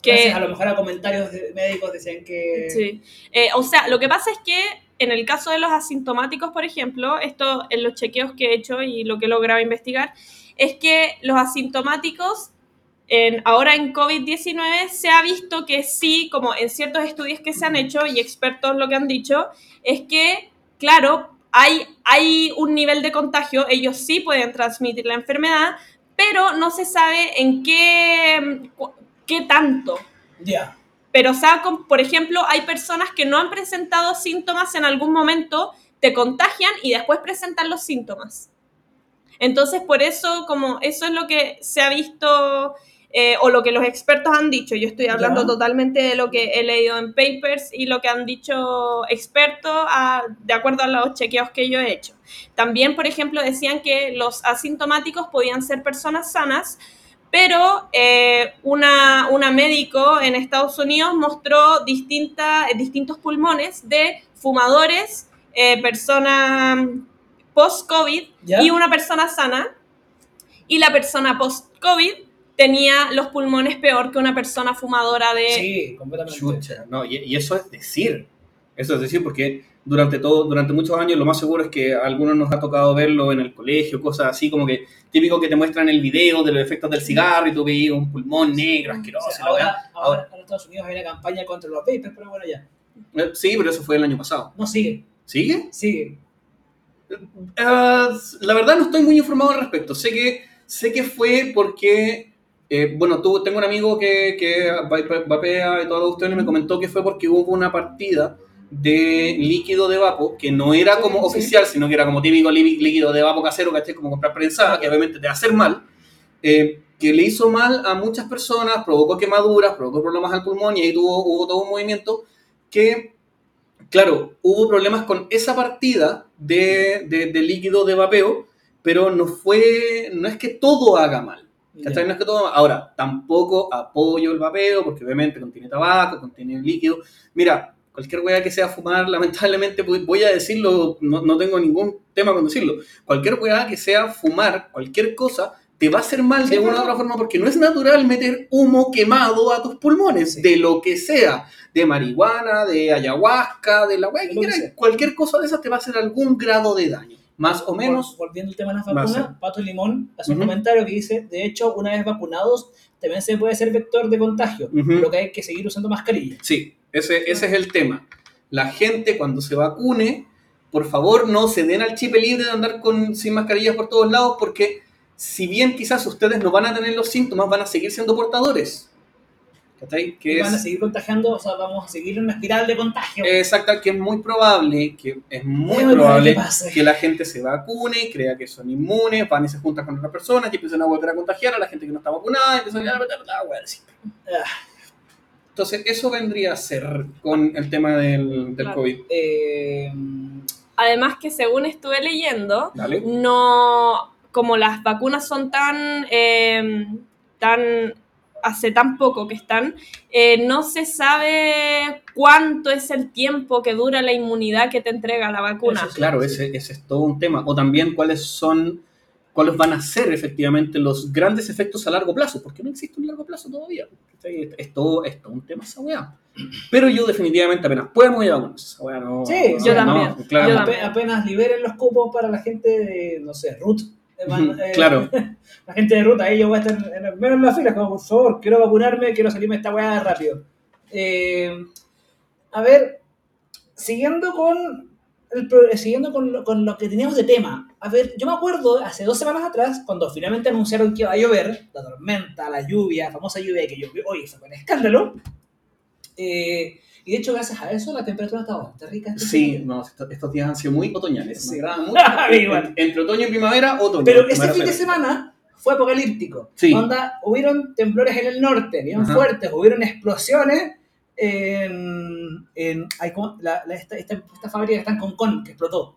que... Gracias a lo mejor a comentarios de médicos decían que... Sí. Eh, o sea, lo que pasa es que en el caso de los asintomáticos, por ejemplo, esto en los chequeos que he hecho y lo que he logrado investigar, es que los asintomáticos, en, ahora en COVID-19, se ha visto que sí, como en ciertos estudios que se han hecho y expertos lo que han dicho, es que, claro, hay, hay un nivel de contagio, ellos sí pueden transmitir la enfermedad, pero no se sabe en qué, qué tanto. Ya. Pero, o sea, por ejemplo, hay personas que no han presentado síntomas en algún momento, te contagian y después presentan los síntomas. Entonces, por eso, como eso es lo que se ha visto eh, o lo que los expertos han dicho. Yo estoy hablando Ya. totalmente de lo que he leído en papers y lo que han dicho expertos a- de acuerdo a los chequeos que yo he hecho. También, por ejemplo, decían que los asintomáticos podían ser personas sanas, pero eh, una, una médico en Estados Unidos mostró distinta, distintos pulmones de fumadores, eh, personas post-COVID ¿Ya? y una persona sana. Y la persona post-COVID tenía los pulmones peor que una persona fumadora de... Sí, completamente. Chucha, no, y, y eso es decir, eso es decir, porque durante todo, durante muchos años lo más seguro es que a algunos nos ha tocado verlo en el colegio, cosas así como que típico que te muestran el video de los efectos del cigarro y tú veías un pulmón negro, asqueroso. O sea, ahora, ahora en Estados Unidos hay una campaña contra los vapers, pero bueno, ya. Eh, Sí, pero eso fue el año pasado. No, sigue, ¿Sigue? sigue. Ah, la verdad no estoy muy informado al respecto. Sé que, sé que fue porque, eh, bueno, tú, tengo un amigo que, que vape- vapea y y me comentó que fue porque hubo una partida de líquido de vapo que no era como sí. oficial, sino que era como típico lí- líquido de vapo casero, ¿cachai? Como comprar prensada, que obviamente te va a hacer mal, eh, que le hizo mal a muchas personas, provocó quemaduras, provocó problemas al pulmón y ahí tuvo, hubo todo un movimiento que, claro, hubo problemas con esa partida de, de- de líquido de vapeo, pero no fue, no es que todo haga mal. ¿Cachai? No es que todo. Ahora, tampoco apoyo el vapeo, porque obviamente contiene tabaco, contiene líquido. Mira, cualquier weá que sea fumar, *laughs* lamentablemente voy a decirlo, no, no tengo ningún tema con decirlo. Cualquier weá que sea fumar, cualquier cosa, te va a hacer mal Sí, de una u otra forma, porque no es natural meter humo quemado a tus pulmones, Sí. de lo que sea, de marihuana, de ayahuasca, de la weá que quieras. Cualquier cosa de esas te va a hacer algún grado de daño, más o menos. Vol- Volviendo al tema de las vacunas. Pato Limón hace un comentario que dice, de hecho, una vez vacunados, también se puede ser vector de contagio, Ujú. lo que hay que seguir usando mascarilla. Sí, ese, ese es el tema. La gente cuando se vacune, por favor no se den al chip libre de andar con, sin mascarillas por todos lados, porque si bien quizás ustedes no van a tener los síntomas, van a seguir siendo portadores. ¿Cachai? Que Y van a es seguir contagiando, o sea, vamos a seguir en una espiral de contagio. exacta, que es muy probable, que es muy probable que la gente se vacune, crea que son inmunes, van y se juntan con otras personas y empiezan a volver a contagiar a la gente que no está vacunada, y empiezan a la wea de siempre. Ah, Entonces, eso vendría a ser con el tema del, del Claro. COVID. eh, Además que según estuve leyendo, Dale. no, como las vacunas son tan, eh, tan, hace tan poco que están, eh, no se sabe cuánto es el tiempo que dura la inmunidad que te entrega la vacuna. Claro, ese, ese es todo un tema. O también cuáles son, cuáles van a ser efectivamente los grandes efectos a largo plazo, porque no existe un largo plazo todavía. Es, es todo, es todo un tema esa weá. Pero yo definitivamente apenas puedo voy a vacunar. Esa weá no, Sí, no, yo no, también. claro. Yo ape- también. apenas liberen los cupos para la gente de, no sé, Ruth. Eh, van- eh, claro. *laughs* La gente de Ruth, ahí yo voy a estar en, en- menos en la fila, como por favor, quiero vacunarme, quiero salirme de esta weá rápido. Eh, a ver, siguiendo con, el eh, siguiendo con lo, con lo que teníamos de tema. A ver, yo me acuerdo hace dos semanas atrás, cuando finalmente anunciaron que iba a llover, la tormenta, la lluvia, la famosa lluvia que llovió, oye, fue un escándalo. Eh, y de hecho, gracias a eso, la temperatura está bastante rica. este Sí, no, estos, estos días han sido muy otoñales. Agradan *laughs* mucho. Igual. En- Entre otoño y primavera, otoño. Pero ese fin de semana fue apocalíptico. Sí. Onda, hubieron temblores en el norte, bien Ajá. fuertes, hubieron explosiones en, en hay como- la- la- esta, esta- esta fábrica que está en Concón, que explotó.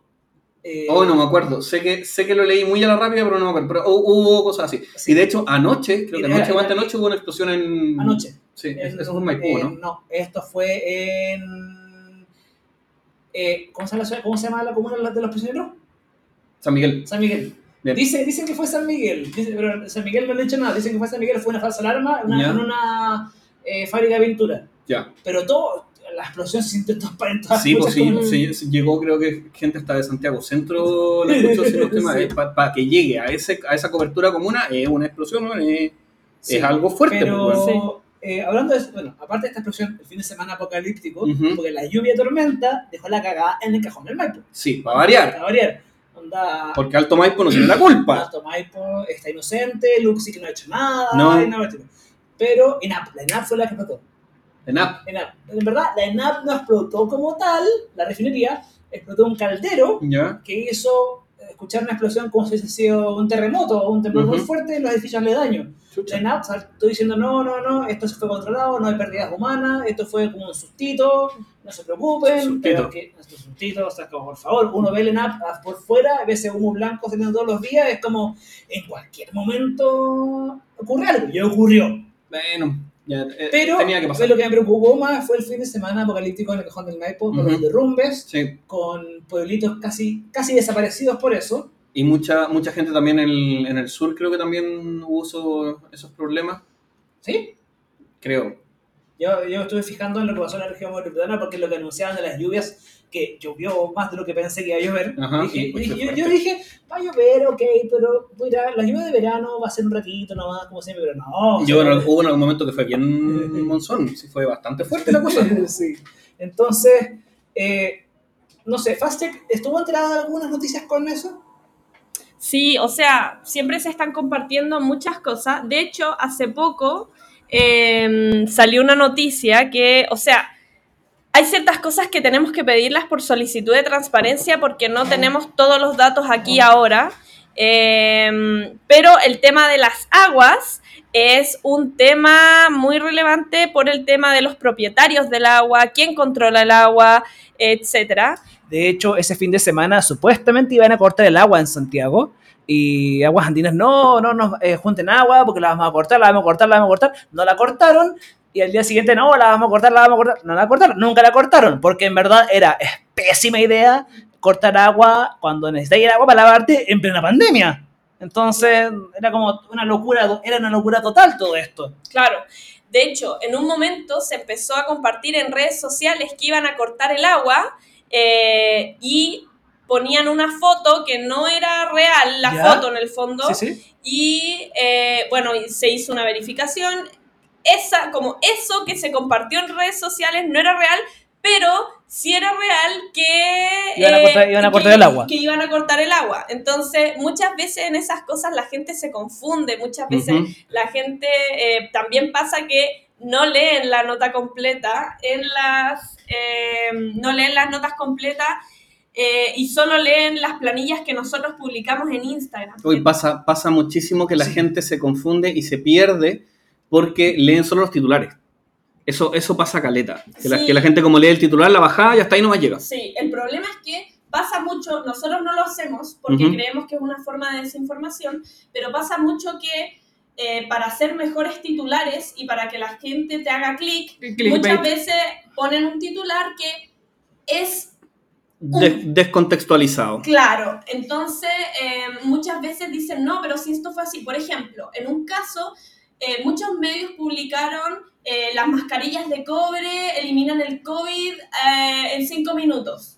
Eh, Oh, no me acuerdo. Sé que, sé que lo leí muy a la rápida, pero no me acuerdo. Pero hu- hubo cosas así. Sí. Y de hecho, anoche, creo que anoche o antenoche hubo una explosión en. Anoche. Sí, En- eso fue en Maipú, eh, ¿no? No, esto fue en... eh, ¿cómo, se llama la ciudad- ¿Cómo se llama la comuna de los prisioneros? San Miguel. San Miguel. Dice, dicen que fue San Miguel, dice- pero San Miguel no han dicho nada. Dicen que fue San Miguel, fue una falsa alarma en una, en una eh, fábrica de pintura. Ya. Pero todo, la explosión se sintió todas Sí, pues sí, sí, sí, llegó creo que gente hasta de Santiago Centro la escuchó sin los *laughs* temas. Sí. Para que llegue a, ese, a esa cobertura comuna es una explosión, ¿no? es, Sí, es algo fuerte. Pero, pues. Eh, hablando de eso, bueno, aparte de esta explosión, el fin de semana apocalíptico, porque la lluvia y tormenta dejó la cagada en el cajón del Maipo. Sí, para variar. Para variar. Onda, Porque Alto Maipo no tiene la culpa. Alto Maipo está inocente, Luxi que no ha hecho nada, No. y nada, pero ENAP, la ENAP fue la que explotó. En app. ENAP. En verdad, la ENAP no explotó como tal, la refinería, explotó un caldero que hizo escuchar una explosión como si hubiese sido un terremoto o un temblor muy Ujú. fuerte en los edificios aledaños. Chucha. La ENAP estoy diciendo, no, no, no, esto se fue controlado, no hay pérdidas humanas, esto fue como un sustito, no se preocupen, Sustito. pero que estos sustitos, o sea, como por favor, uno ve el ENAP por fuera, ve ese humo blanco saliendo todos los días, es como, en cualquier momento ocurre algo, y ocurrió. Bueno, ya, eh, Pero tenía que fue pasar. lo que me preocupó más fue el fin de semana apocalíptico en el cajón del Maipo, con los derrumbes, Sí. con pueblitos casi, casi desaparecidos por eso. Y mucha, mucha gente también en el, en el sur creo que también hubo eso- esos problemas. ¿Sí? Creo. Yo, yo estuve fijando en lo que pasó en la región metropolitana porque lo que anunciaban de las lluvias, que llovió más de lo que pensé que iba a llover. Ajá, dije- yo, dije, va a llover, ok, pero mira, la lluvia de verano va a ser un ratito nomás, como siempre, pero no. o Yo sea, en- hubo en algún momento que fue bien *laughs* monzón, sí fue bastante fuerte la cosa. *laughs* sí. Entonces, eh, no sé, Fastech, ¿estuvo enterado de algunas noticias con eso? Sí, o sea, siempre se están compartiendo muchas cosas. De hecho, hace poco eh, salió una noticia que, o sea, hay ciertas cosas que tenemos que pedirlas por solicitud de transparencia porque no tenemos todos los datos aquí ahora. Eh, pero el tema de las aguas es un tema muy relevante por el tema de los propietarios del agua, quién controla el agua, etcétera. De hecho, ese fin de semana supuestamente iban a cortar el agua en Santiago, Y aguas andinas, no, no nos eh, junten agua porque la vamos a cortar, la vamos a cortar, la vamos a cortar. No la cortaron. Y al día siguiente, no, la vamos a cortar, la vamos a cortar. No la cortaron, nunca la cortaron. Porque en verdad era pésima idea cortar agua cuando necesitáis agua para lavarte en plena pandemia. Entonces, era como una locura, era una locura total todo esto. Claro. De hecho, en un momento se empezó a compartir en redes sociales que iban a cortar el agua eh, y ponían una foto que no era real, la ¿Ya? foto en el fondo, Sí, sí. y eh, bueno, se hizo una verificación. Esa, como eso que se compartió en redes sociales no era real, pero sí era real que Iban a cortar- iban a que- cortar el agua. Que iban a cortar el agua. Entonces, muchas veces en esas cosas la gente se confunde, muchas veces la gente eh, también pasa que no leen la nota completa en las eh, no leen las notas completas eh, y solo leen las planillas que nosotros publicamos en Instagram. Hoy pasa, pasa muchísimo que la Sí. gente se confunde y se pierde porque leen solo los titulares. Eso, eso pasa caleta. Que, la, Sí. que la gente como lee el titular, la bajada y hasta ahí no más llega. Sí, el problema es que pasa mucho, nosotros no lo hacemos porque Ujú. creemos que es una forma de desinformación, pero pasa mucho que eh, para hacer mejores titulares y para que la gente te haga clic, muchas veces ponen un titular que es De- descontextualizado. Claro, entonces eh, muchas veces dicen, no, pero si esto fue así. Por ejemplo, en un caso, eh, muchos medios publicaron eh, las mascarillas de cobre eliminan el COVID eh, en cinco minutos.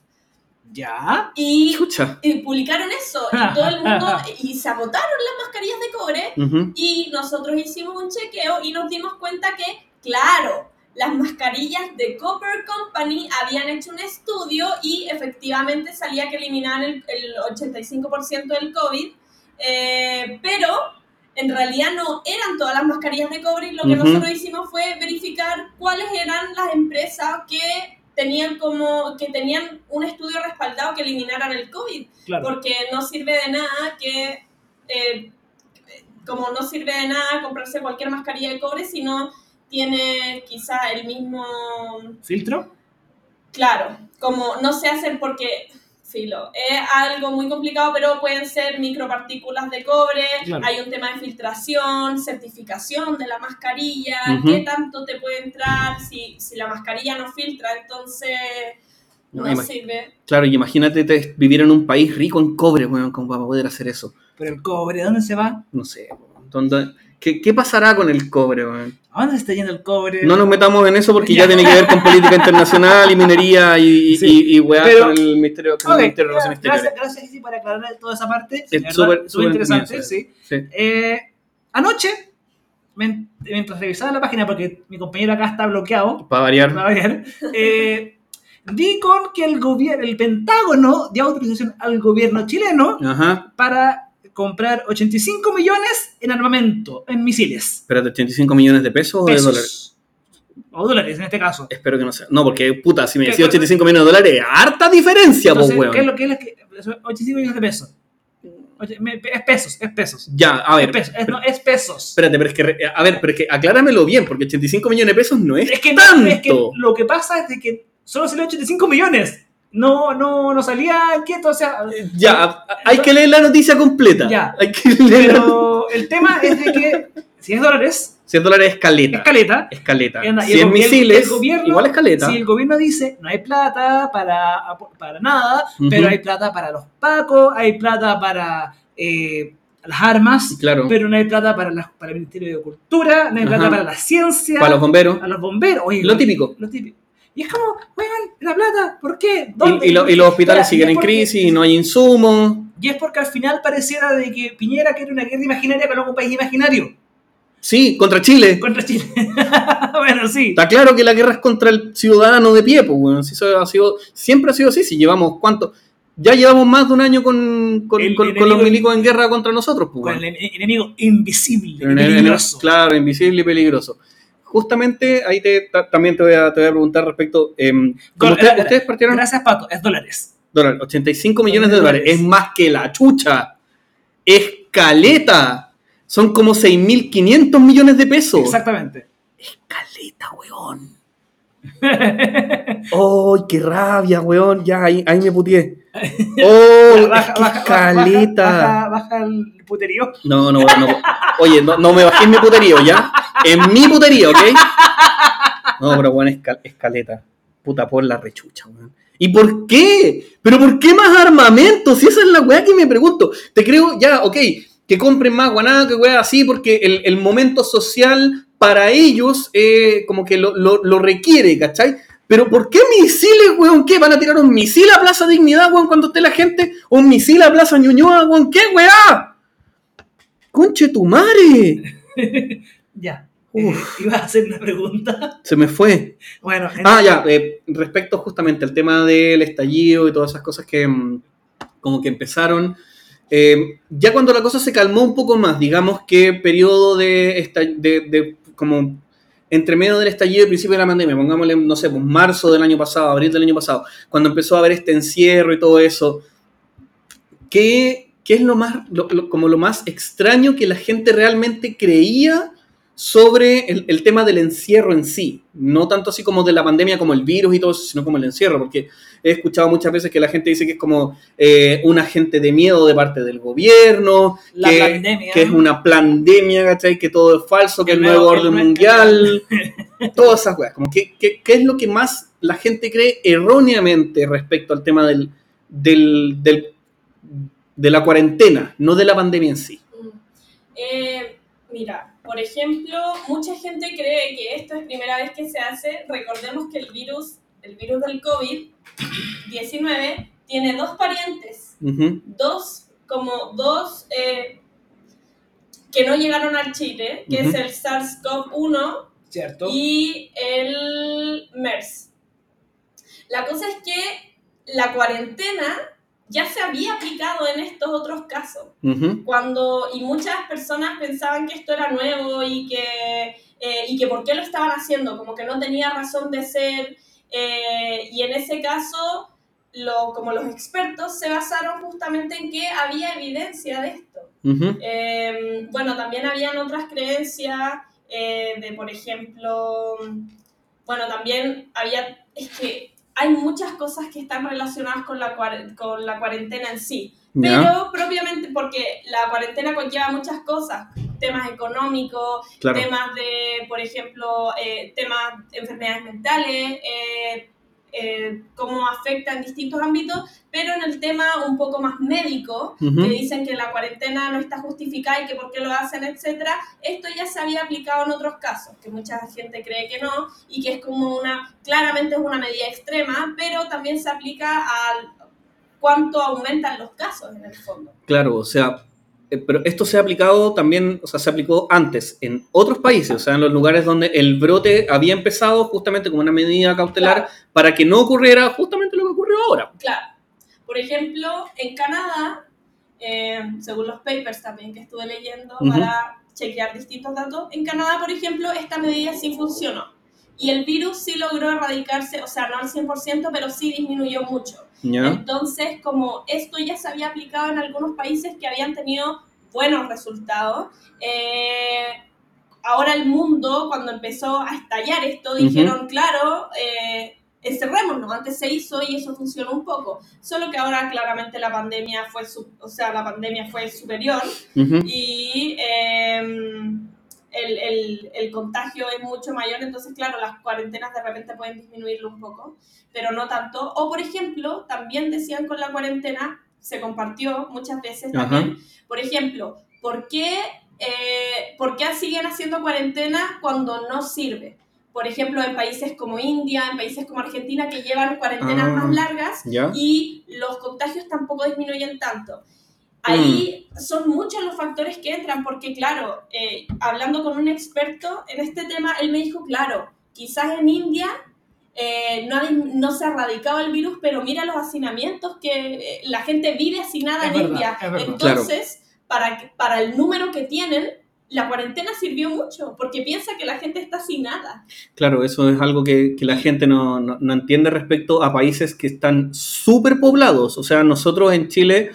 ¿Ya? Y, y publicaron eso, y todo el mundo, *laughs* y se agotaron las mascarillas de cobre, Ujú. y nosotros hicimos un chequeo y nos dimos cuenta que, claro, las mascarillas de Copper Company habían hecho un estudio y efectivamente salía que eliminaban el, el 85% del COVID, eh, pero en realidad no eran todas las mascarillas de cobre y lo que nosotros hicimos fue verificar cuáles eran las empresas que tenían como que tenían un estudio respaldado que eliminaran el COVID Claro. porque no sirve de nada que, eh, como no sirve de nada comprarse cualquier mascarilla de cobre si no tiene quizá el mismo, ¿Filtro? claro, como no se hacen porque, filo, es algo muy complicado, pero pueden ser micropartículas de cobre, Claro. hay un tema de filtración, certificación de la mascarilla, qué tanto te puede entrar, si, si la mascarilla no filtra, entonces No, sirve. Claro, y imagínate te- vivir en un país rico en cobre, weón, como para poder hacer eso. Pero el cobre, ¿a dónde se va? No sé. ¿Dónde- ¿Qué, qué pasará con el cobre, weón? ¿A dónde se está yendo el cobre? No nos metamos en eso porque ya Ya. tiene que ver con política internacional y minería y, Sí. y, y weá Pero- con el Ministerio, de Relaciones gracias, Exteriores. gracias Isi, por aclarar toda esa parte. Es súper- interesante, sí. Sí. Eh, anoche, mientras revisaba la página, porque mi compañero acá está bloqueado, Para variar. va a ver, eh, di con que el gobierno, el Pentágono dio autorización al gobierno chileno Ajá. para comprar 85 millones en armamento, en misiles. Espérate, ¿85 millones de pesos, o de dólares? O dólares en este caso. Espero que no sea. No, porque puta, si me ¿Qué decía cosa? 85 millones de dólares, harta diferencia, pues, Entonces, weón. ¿qué es lo que es? que- 85 millones de pesos. Oye, Es pesos, es pesos. Ya, a ver. Es pesos, es, no, es pesos. Espérate, pero es que, a ver, pero es que acláramelo bien, porque 85 millones de pesos no es, Es que, no, es que lo que pasa es de que solo salió 85 millones. No, no, no salía quieto, o sea. Ya, a- hay que leer la noticia completa. Ya. Hay que leer la Pero el tema es de que si es dólares, 100 dólares escaleta. escaleta. Escaleta. y anda- y 100 el gobi- misiles, el gobierno- igual escaleta. Si el gobierno dice no hay plata para, para nada, pero hay plata para los pacos, hay plata para eh, las armas, Claro. pero no hay plata para, las- para el Ministerio de Cultura, no hay plata para la ciencia, Para los bomberos. a los bomberos. Oye, Lo típico. Lo típico. Y es como, weón, la plata, ¿por qué? Y, y lo- y los hospitales siguen en crisis y no hay insumos. Y es porque al final pareciera de que Piñera quiere una guerra imaginaria con un país imaginario Sí, contra Chile. contra Chile. *laughs* bueno, sí. Está claro que la guerra es contra el ciudadano de pie, pues, weón. Si eso ha sido, siempre ha sido así. Si llevamos cuánto. Ya llevamos más de un año con, con, El con- con los milicos en guerra contra nosotros, pues, Con weón. el en- enemigo invisible, en- peligroso. Claro, invisible y peligroso. Justamente ahí te, ta- también te voy, a, te voy a preguntar respecto. em, como Con- usted- era- ustedes partieron. Gracias, Pato, es dólares. dólares, 85 millones de Dólares. dólares. Es más que la chucha. Escaleta. Son como 6.500 millones de pesos. Exactamente. Caleta, weón. *laughs* ¡Ay, qué rabia, weón! Ya, ahí, ahí me putié. ¡Oh! *laughs* baja, qué baja, caleta! baja, baja el puterío. No, no, no. Oye, no, no me bajé en mi puterío, ¿ya? En mi puterío, ¿ok? No, pero bueno, escal- escaleta. Puta por la rechucha, weón. ¿Y por qué? ¿Pero por qué más armamento? Si esa es la weá que me pregunto. Te creo, ya, ok, que compren más guaná, que weá así, porque el, el momento social para ellos eh, como que lo, lo- lo requiere, ¿cachai? Pero ¿por qué misiles, weón? ¿Qué? ¿Van a tirar un misil a Plaza Dignidad, weón, cuando esté la gente? ¿Un misil a Plaza Ñuñoa, weón? ¿Qué, weá? ¡Conche tu madre! *laughs* Ya. Uf. Eh, iba a hacer una pregunta. Se me fue. Bueno, en- Ah, ya, eh, respecto justamente al tema del estallido y todas esas cosas que mm, como que empezaron, eh, ya cuando la cosa se calmó un poco más, digamos que periodo de, de, de como entre medio del estallido y principio de la pandemia, pongámosle, no sé, pues marzo del año pasado, abril del año pasado, cuando empezó a haber este encierro y todo eso, ¿qué, qué es lo más, como lo más extraño que la gente realmente creía sobre el, el tema del encierro en sí? No tanto así como de la pandemia, como el virus y todo eso, sino como el encierro, porque he escuchado muchas veces que la gente dice que es como eh, un agente de miedo de parte del gobierno, la que, pandemia. que es una pandemia, ¿cachai? Que todo es falso, que el, El nuevo el orden mundial, todas esas weas. Como que, que- ¿Qué es lo que más la gente cree erróneamente respecto al tema del, del, del- de la cuarentena, no de la pandemia en sí? Mm. Eh, mira, por ejemplo, mucha gente cree que esto es primera vez que se hace. Recordemos que el virus, el virus del COVID-19 tiene dos parientes, dos, como dos eh, que no llegaron al Chile, que es el SARS-CoV-1 ¿Cierto? y el MERS. La cosa es que la cuarentena ya se había aplicado en estos otros casos. Cuando y muchas personas pensaban que esto era nuevo y que eh, y que por qué lo estaban haciendo como que no tenía razón de ser eh, y en ese caso lo, como los expertos se basaron justamente en que había evidencia de esto. Eh, bueno, también habían otras creencias eh, de, por ejemplo, bueno, también había, es que hay muchas cosas que están relacionadas con la, con la cuarentena en sí, pero propiamente porque la cuarentena conlleva muchas cosas, temas económicos, claro. temas de, por ejemplo, eh, temas de enfermedades mentales, eh, eh, cómo afecta en distintos ámbitos, pero en el tema un poco más médico, Ujú. que dicen que la cuarentena no está justificada y que por qué lo hacen, etcétera, esto ya se había aplicado en otros casos, que mucha gente cree que no, y que es como una, claramente es una medida extrema, pero también se aplica al cuánto aumentan los casos en el fondo. Claro, o sea, pero esto se ha aplicado también, o sea, se aplicó antes en otros países, o sea, en los lugares donde el brote había empezado justamente como una medida cautelar Claro. para que no ocurriera justamente lo que ocurrió ahora. Claro. Por ejemplo, en Canadá, eh, según los papers también que estuve leyendo para chequear distintos datos, en Canadá, por ejemplo, esta medida sí funcionó. Y el virus sí logró erradicarse, o sea, no al 100%, pero sí disminuyó mucho. Entonces, como esto ya se había aplicado en algunos países que habían tenido buenos resultados, eh, ahora el mundo, cuando empezó a estallar esto, dijeron, claro, eh, encerrémonos, antes se hizo y eso funcionó un poco, solo que ahora claramente la pandemia fue, o sea, la pandemia fue superior y eh, el, el- el contagio es mucho mayor, entonces claro, las cuarentenas de repente pueden disminuirlo un poco, pero no tanto. O por ejemplo, también decían con la cuarentena, se compartió muchas veces Ajá. también, por ejemplo, ¿por qué, eh, ¿por qué siguen haciendo cuarentena cuando no sirve? Por ejemplo, en países como India, en países como Argentina, que llevan cuarentenas Ah. más largas, y los contagios tampoco disminuyen tanto. Ahí son muchos los factores que entran, porque claro, eh, hablando con un experto en este tema, él me dijo, claro, quizás en India eh, no, se ha erradicado el virus, pero mira los hacinamientos que eh, la gente vive hacinada Es en verdad, India. Entonces, para, el número que tienen, la cuarentena sirvió mucho, porque piensa que la gente está sin nada. Claro, eso es algo que, que la gente no, no- no entiende respecto a países que están súper poblados. O sea, nosotros en Chile,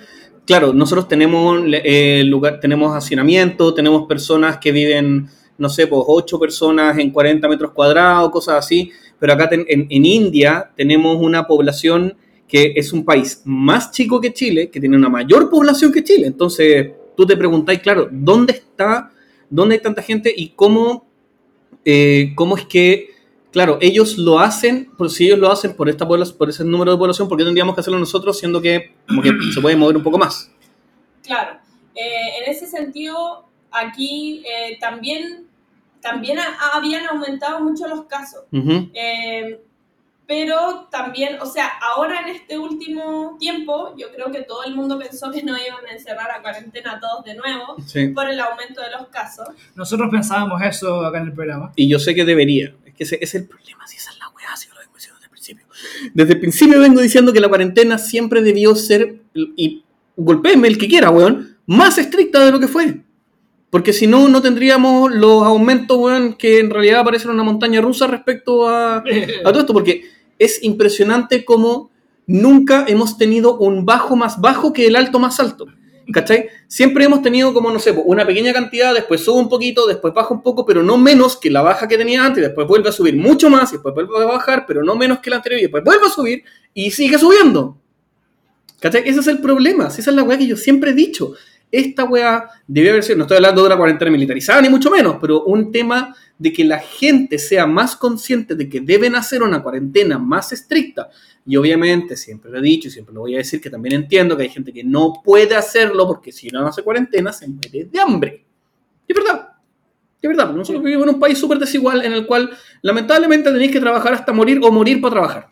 claro, nosotros tenemos eh, lugar, tenemos hacinamiento, tenemos personas que viven, no sé, pues 8 personas en 40 metros cuadrados, cosas así, pero acá en, en India tenemos una población que es un país más chico que Chile, que tiene una mayor población que Chile. Entonces, tú te preguntáis, claro, ¿dónde está, dónde hay tanta gente y cómo, eh, cómo es que, claro, ellos lo hacen, por si ellos lo hacen por, esta población, por ese número de población, ¿por qué tendríamos que hacerlo nosotros, siendo que, como que se puede mover un poco más? Claro, eh, en ese sentido, aquí eh, también, también ha- habían aumentado mucho los casos. Eh, pero también, o sea, ahora en este último tiempo, yo creo que todo el mundo pensó que no iban a encerrar a cuarentena a todos de nuevo sí. por el aumento de los casos. Nosotros pensábamos eso acá en el programa. Y yo sé que debería. Ese, es el problema, si esa es la weá, si lo vengo diciendo desde el principio. Desde el principio vengo diciendo que la cuarentena siempre debió ser, y golpéenme el que quiera, weón, más estricta de lo que fue. Porque si no, no tendríamos los aumentos, weón, que en realidad parecen una montaña rusa respecto a, a todo esto. Porque es impresionante como nunca hemos tenido un bajo más bajo que el alto más alto. ¿Cachai? Siempre hemos tenido como, no sé, una pequeña cantidad, después sube un poquito, después baja un poco, pero no menos que la baja que tenía antes, después vuelve a subir mucho más, y después vuelve a bajar, pero no menos que la anterior, y después vuelve a subir, y sigue subiendo. ¿Cachai? Ese es el problema, esa es la weá que yo siempre he dicho. Esta weá debe haber sido, no estoy hablando de una cuarentena militarizada, ni mucho menos, pero un tema de que la gente sea más consciente de que deben hacer una cuarentena más estricta. Y obviamente, siempre lo he dicho y siempre lo voy a decir, que también entiendo que hay gente que no puede hacerlo porque si no hace cuarentena se muere de hambre. Y es verdad. Es verdad, nosotros vivimos en un país súper desigual en el cual lamentablemente tenéis que trabajar hasta morir o morir para trabajar.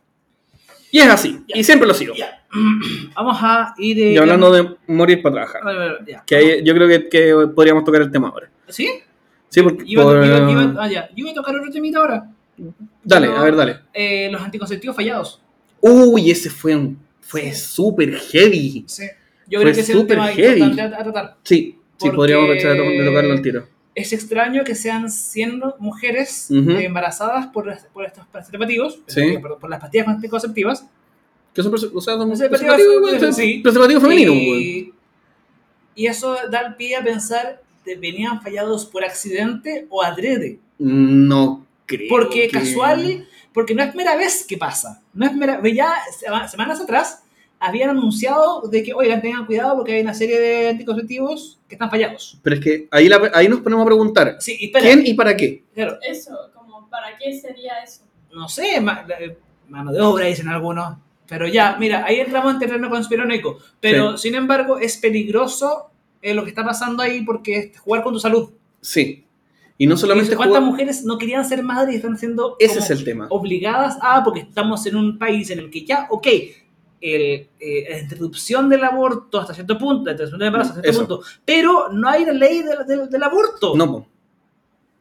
Y es así, y siempre lo sigo. *clears throat* Vamos a ir. eh, Y hablando de morir para trabajar. Que yo creo que, que podríamos tocar el tema ahora. ¿Sí? Sí, porque. Iba, por- iba- iba- ah, ya. Yo iba a tocar otro temita ahora. dale, pero- a ver, dale. Eh, los anticonceptivos fallados. Uy, ese fue un. Fue súper heavy. Sí. Yo Fue creo que ese es un tema heavy. importante a, a tratar. Sí, sí, podríamos de tocarlo al tiro. Es extraño que sean 100 mujeres Ujú. eh, embarazadas por, por estos preservativos, Sí. eh, perdón, por las pastillas anticonceptivas. Que son, o sea, son Preservativos, preservativos, sí. preservativos femeninos, y, y eso da el pie a pensar que venían fallados por accidente o adrede. No creo. Porque que- casual, porque no es primera vez que pasa. No es primera, ya sema- semanas atrás habían anunciado de que, oigan, tengan cuidado porque hay una serie de anticonceptivos que están fallados. Pero es que ahí, la- ahí nos ponemos a preguntar: Sí, espera, ¿quién y para qué? claro, Eso, como, ¿para qué sería eso? no sé, ma- eh, mano de obra dicen algunos. Pero ya, mira, ahí entramos en terreno conspiranoico. Pero, sin embargo, es peligroso eh, lo que está pasando ahí porque es jugar con tu salud. Sí. Y no solamente. ¿Cuántas jugar- mujeres no querían ser madres y están siendo Ese es el tema. obligadas a, porque estamos en un país en el que ya, ok, el, eh, la interrupción del aborto hasta cierto punto, la interrupción del embarazo hasta cierto Eso. punto, pero no hay la ley del, del- del aborto. No.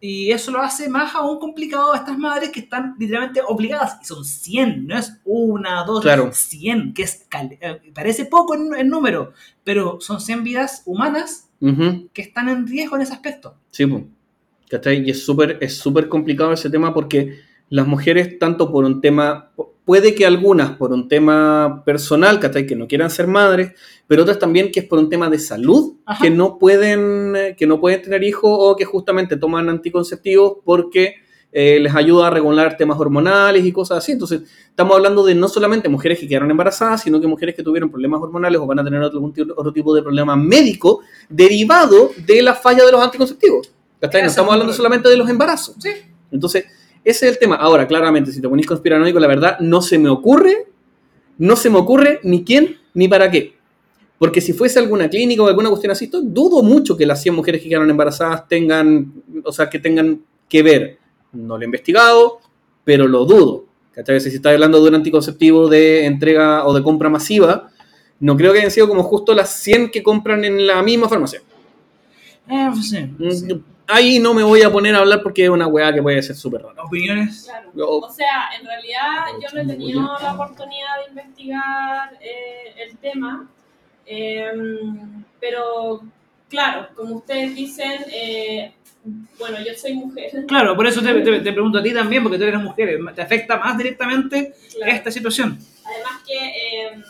Y eso lo hace más aún complicado a estas madres que están literalmente obligadas. Y son 100, no es una, dos, Claro. 100, que es eh, parece poco en, en número, pero son 100 vidas humanas Ujú. que están en riesgo en ese aspecto. Sí. ¿Cachai? Y es súper es súper complicado ese tema porque las mujeres, tanto por un tema, puede que algunas por un tema personal, ¿cachai? Que no quieran ser madres, pero otras también que es por un tema de salud, Ajá. que no pueden eh, que no pueden tener hijos o que justamente toman anticonceptivos porque eh, les ayuda a regular temas hormonales y cosas así. Entonces, estamos hablando de no solamente mujeres que quedaron embarazadas, sino que mujeres que tuvieron problemas hormonales o van a tener otro, algún tipo- otro tipo de problema médico derivado de la falla de los anticonceptivos. ¿Cachai? No estamos es hablando solamente de los embarazos. Sí. Entonces, ese es el tema. Ahora, claramente, si te ponís conspiranoico, la verdad, no se me ocurre, no se me ocurre ni quién ni para qué. Porque si fuese alguna clínica o alguna cuestión así, dudo mucho que las 100 mujeres que quedaron embarazadas tengan, o sea, que tengan que ver. No lo he investigado, pero lo dudo. ¿Cachai? Si estás hablando de un anticonceptivo de entrega o de compra masiva, no creo que hayan sido como justo las 100 que compran en la misma farmacia. Eh, pues sí, sí. Ahí no me voy a poner a hablar porque es una weá que puede ser súper rara. Opiniones. Claro. O- sea, en realidad yo no he tenido la oportunidad de investigar eh, el tema, em, pero claro, como ustedes dicen, eh, bueno, yo soy mujer. Claro, por eso te, te- *laughs* te pregunto a ti también, porque tú eres mujer. ¿Te afecta más directamente Claro. esta situación? Además que, em,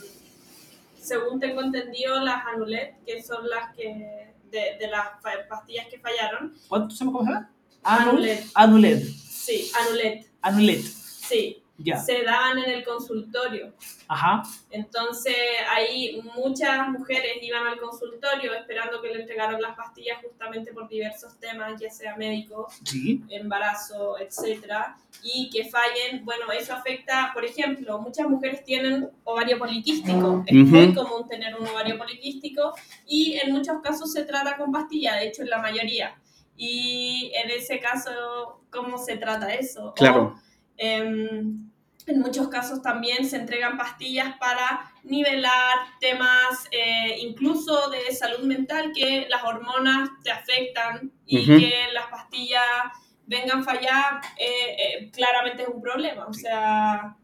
según tengo entendido, las anulet, que son las que de, de las pastillas que fallaron, ¿Cuánto se llama? ¿Cómo se llama? Anulet. Anulet. sí, anulet, Anulet. sí. Se daban en el consultorio. Ajá. Entonces ahí muchas mujeres iban al consultorio esperando que le entregaran las pastillas justamente por diversos temas, ya sea médicos, Sí. embarazo, etcétera, y que fallen, bueno, eso afecta, por ejemplo, muchas mujeres tienen ovario poliquístico, es muy común tener un ovario poliquístico y en muchos casos se trata con pastilla, de hecho en la mayoría. Y en ese caso, ¿cómo se trata eso? O, Claro. En muchos casos también se entregan pastillas para nivelar temas eh, incluso de salud mental, que las hormonas te afectan y Ujú. que las pastillas vengan falladas, eh, eh, claramente es un problema. O sea,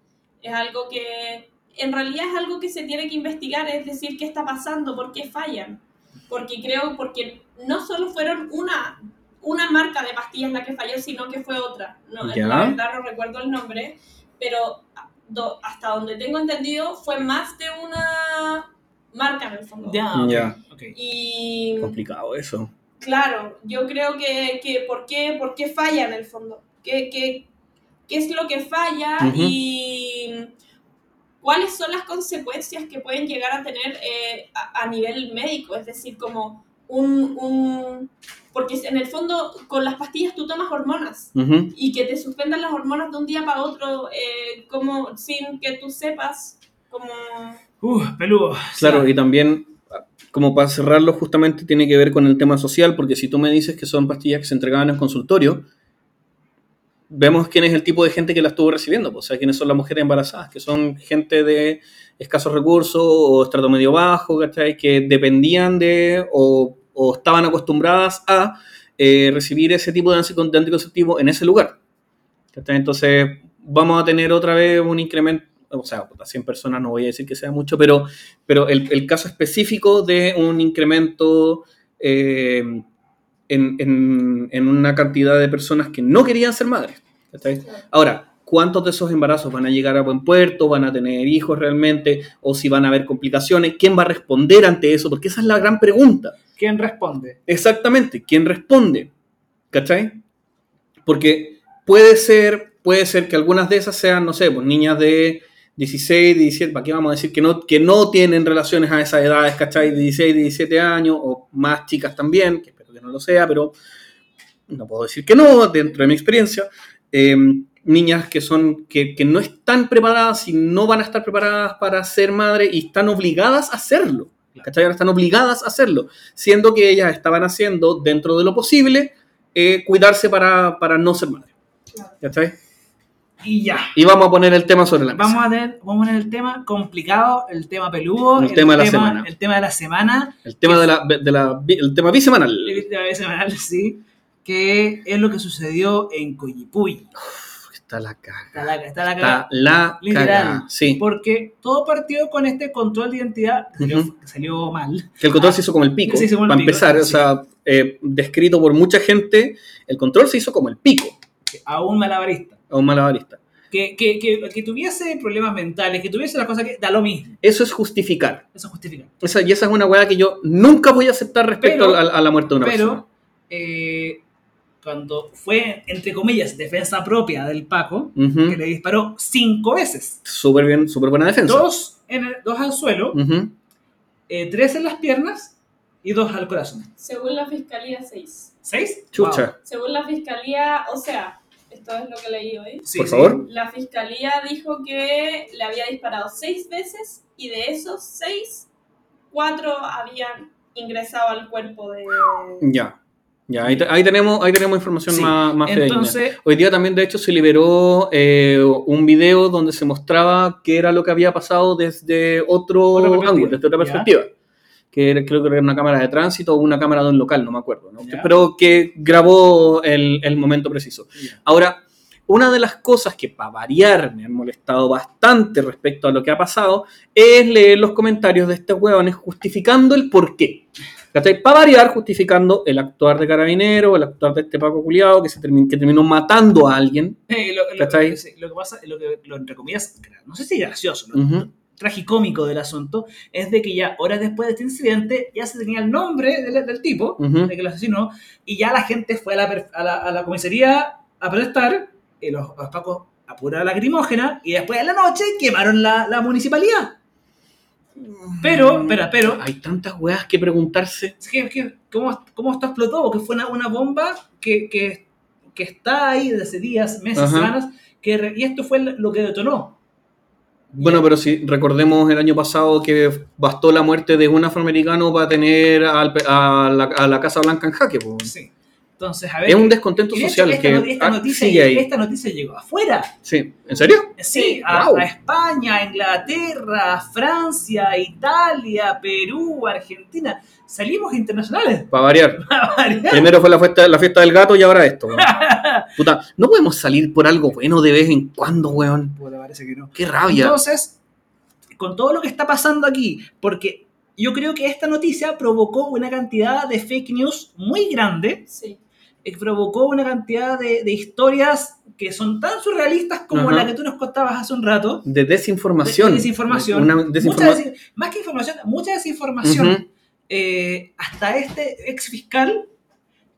es algo que en realidad es algo que se tiene que investigar, es decir, qué está pasando, por qué fallan. Porque creo, porque no solo fueron una, una marca de pastillas la que falló, sino que fue otra. No, Ya. La verdad no recuerdo el nombre, pero do- hasta donde tengo entendido fue más de una marca en el fondo. Ya. ok, Ya. ok. Y Complicado eso. claro, yo creo que, que ¿por, qué, ¿por qué falla en el fondo? ¿Qué, qué, qué es lo que falla y cuáles son las consecuencias que pueden llegar a tener eh, a, a nivel médico? Es decir, como un, un... Porque en el fondo con las pastillas tú tomas hormonas Ujú. y que te suspendan las hormonas de un día para otro eh, como sin que tú sepas como... Uh, peludo. Claro, Sí. y también, como para cerrarlo, justamente tiene que ver con el tema social, porque si tú me dices que son pastillas que se entregaban en consultorio, vemos quién es el tipo de gente que la estuvo recibiendo, pues, o sea, quiénes son las mujeres embarazadas, que son gente de escasos recursos o estrato medio bajo, ¿cachai? Que dependían de o, o estaban acostumbradas a eh, recibir ese tipo de anti- de anticonceptivo en ese lugar. Entonces, vamos a tener otra vez un incremento, o sea, puta, 100 personas no voy a decir que sea mucho, pero, pero el, caso específico de un incremento eh, en, en- una cantidad de personas que no querían ser madres. Ahora, ¿cuántos de esos embarazos van a llegar a buen puerto? ¿Van a tener hijos realmente? ¿O si van a haber complicaciones? ¿Quién va a responder ante eso? Porque esa es la gran pregunta. ¿Quién responde? Exactamente, ¿quién responde? ¿Cachai? Porque puede ser, puede ser que algunas de esas sean, no sé, pues niñas de 16, 17, ¿para qué vamos a decir? Que no, que no tienen relaciones a esas edades, ¿cachai? De 16, 17 años, o más chicas también, que espero que no lo sea, pero no puedo decir que no, dentro de mi experiencia. Eh, niñas que son, que, que no están preparadas y no van a estar preparadas para ser madre y están obligadas a hacerlo. ¿Cachai? Ahora están obligadas a hacerlo siendo que ellas estaban haciendo dentro de lo posible eh, cuidarse para, para no ser madre. Claro. ¿Cachai? Y ya. Y vamos a poner el tema sobre la mesa. Vamos a, tener, vamos a poner el tema complicado, el tema peludo, El tema de la semana. El tema de la semana, El tema, de la, de la- el tema bisemanal. el tema semanal, sí, que es lo que sucedió en Coyipuy. Está la caga. Está la, está la Está cagada. la Literal. caga. Sí. Porque todo partió con este control de identidad que salió, Ujú. que salió mal. Que el control se hizo como el pico. Se hizo como el para pico, empezar, o sí. sea, eh, descrito por mucha gente, el control se hizo como el pico a un malabarista. a un malabarista. Que, que, que, que tuviese problemas mentales, que tuviese las cosas que da lo mismo. Eso es justificar. Eso justifica. Esa, y esa es una weá que yo nunca voy a aceptar respecto Pero- a, a la muerte de una persona. Pero eh, cuando fue, entre comillas, defensa propia del Paco, Ujú. que le disparó cinco veces. Súper bien, súper buena defensa. Dos, en el- dos al suelo, Ujú. eh, tres en las piernas y dos al corazón. Según la fiscalía, 6. ¿Seis? Chucha. Wow. Según la fiscalía, o sea, esto es lo que leí hoy. Sí, Por favor. La fiscalía dijo que le había disparado seis veces y de esos seis, cuatro habían ingresado al cuerpo de... Ya. Ya, ahí, te- ahí tenemos, ahí tenemos información Sí. más, más. Entonces, Hoy día también, de hecho, se liberó eh, un video donde se mostraba qué era lo que había pasado desde otro ángulo, desde otra Ya. perspectiva. Que era- creo que era una cámara de tránsito o una cámara de un local, no me acuerdo. Pero que grabó el, el momento preciso. Ahora, una de las cosas que para variar me han molestado bastante respecto a lo que ha pasado es leer los comentarios de estos hueones justificando el porqué. Para variar, justificando el actuar de carabinero, el actuar de este Paco culiado que, se termi- que terminó matando a alguien. eh, lo, lo- ¿Cachai? sí, lo que pasa, lo que lo entre comillas, no sé si gracioso, ¿no? Ujú. tragicómico del asunto es de que ya horas después de este incidente ya se tenía el nombre del, del tipo, Ujú. de que lo asesinó, y ya la gente fue a la, a la, a la comisaría a protestar, y los, los pacos a pura lacrimógena y después en la noche quemaron la, la municipalidad. Pero, pero, pero, Hay tantas weas que preguntarse. ¿cómo, ¿cómo esto explotó? Porque fue una, una bomba que, que, que está ahí desde hace días, meses, Ajá. semanas, que, y esto fue lo que detonó. Bueno, pero si recordemos el año pasado que bastó la muerte de un afroamericano para tener a, la, a la Casa Blanca en jaque. po. Sí. Entonces, a ver. Es un descontento social esta, que esta ah, noticia, sigue ahí. esta noticia llegó afuera. Sí. ¿En serio? Sí, a, Wow. a España, a Inglaterra, a Francia, a Italia, Perú, Argentina. Salimos internacionales. Para variar. *laughs* a variar. Primero fue la fiesta, la fiesta del gato y ahora esto. *laughs* Puta, no podemos salir por algo bueno de vez en cuando, weón. Puta, parece que no. Qué rabia. Entonces, con todo lo que está pasando aquí, porque yo creo que esta noticia provocó una cantidad de fake news muy grande, Sí. Eh, provocó una cantidad de, de historias que son tan surrealistas como Ajá. la que tú nos contabas hace un rato. de desinformación. De- desinformación. Una Mucha desinforma- desi- más que información, mucha desinformación. Ujú. Eh, hasta este ex fiscal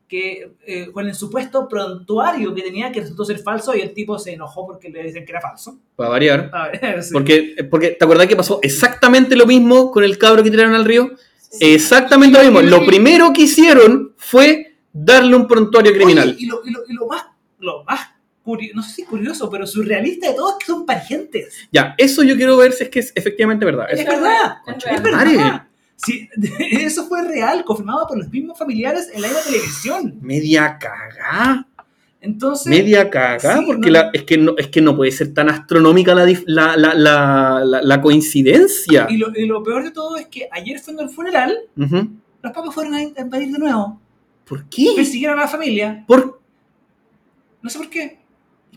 que eh, con el supuesto prontuario que tenía que resultó ser falso y el tipo se enojó porque le dicen que era falso. Para variar. A ver, *laughs* sí. Porque, porque, ¿te acordás que pasó exactamente lo mismo con el cabro que tiraron al río? Sí. Exactamente lo mismo. Lo primero que hicieron fue darle un prontuario criminal. Oye, y, lo, y lo- y lo más, lo más curioso, no sé si curioso, pero surrealista de todo es que son parientes. Ya, eso yo quiero ver si es que es efectivamente verdad. Es, Es- verdad, es es verdad. Sí, *laughs* eso fue real, confirmado por los mismos familiares en la televisión. media cagá. Entonces, Media cagá, Sí, porque no. la- es, que no, es que no puede ser tan astronómica la, la, la, la, coincidencia. y lo, y lo peor de todo es que ayer fue en el funeral, Ujú. los papás fueron a invadir de nuevo. ¿Por qué? Persiguieron a la familia. ¿Por, No sé por qué.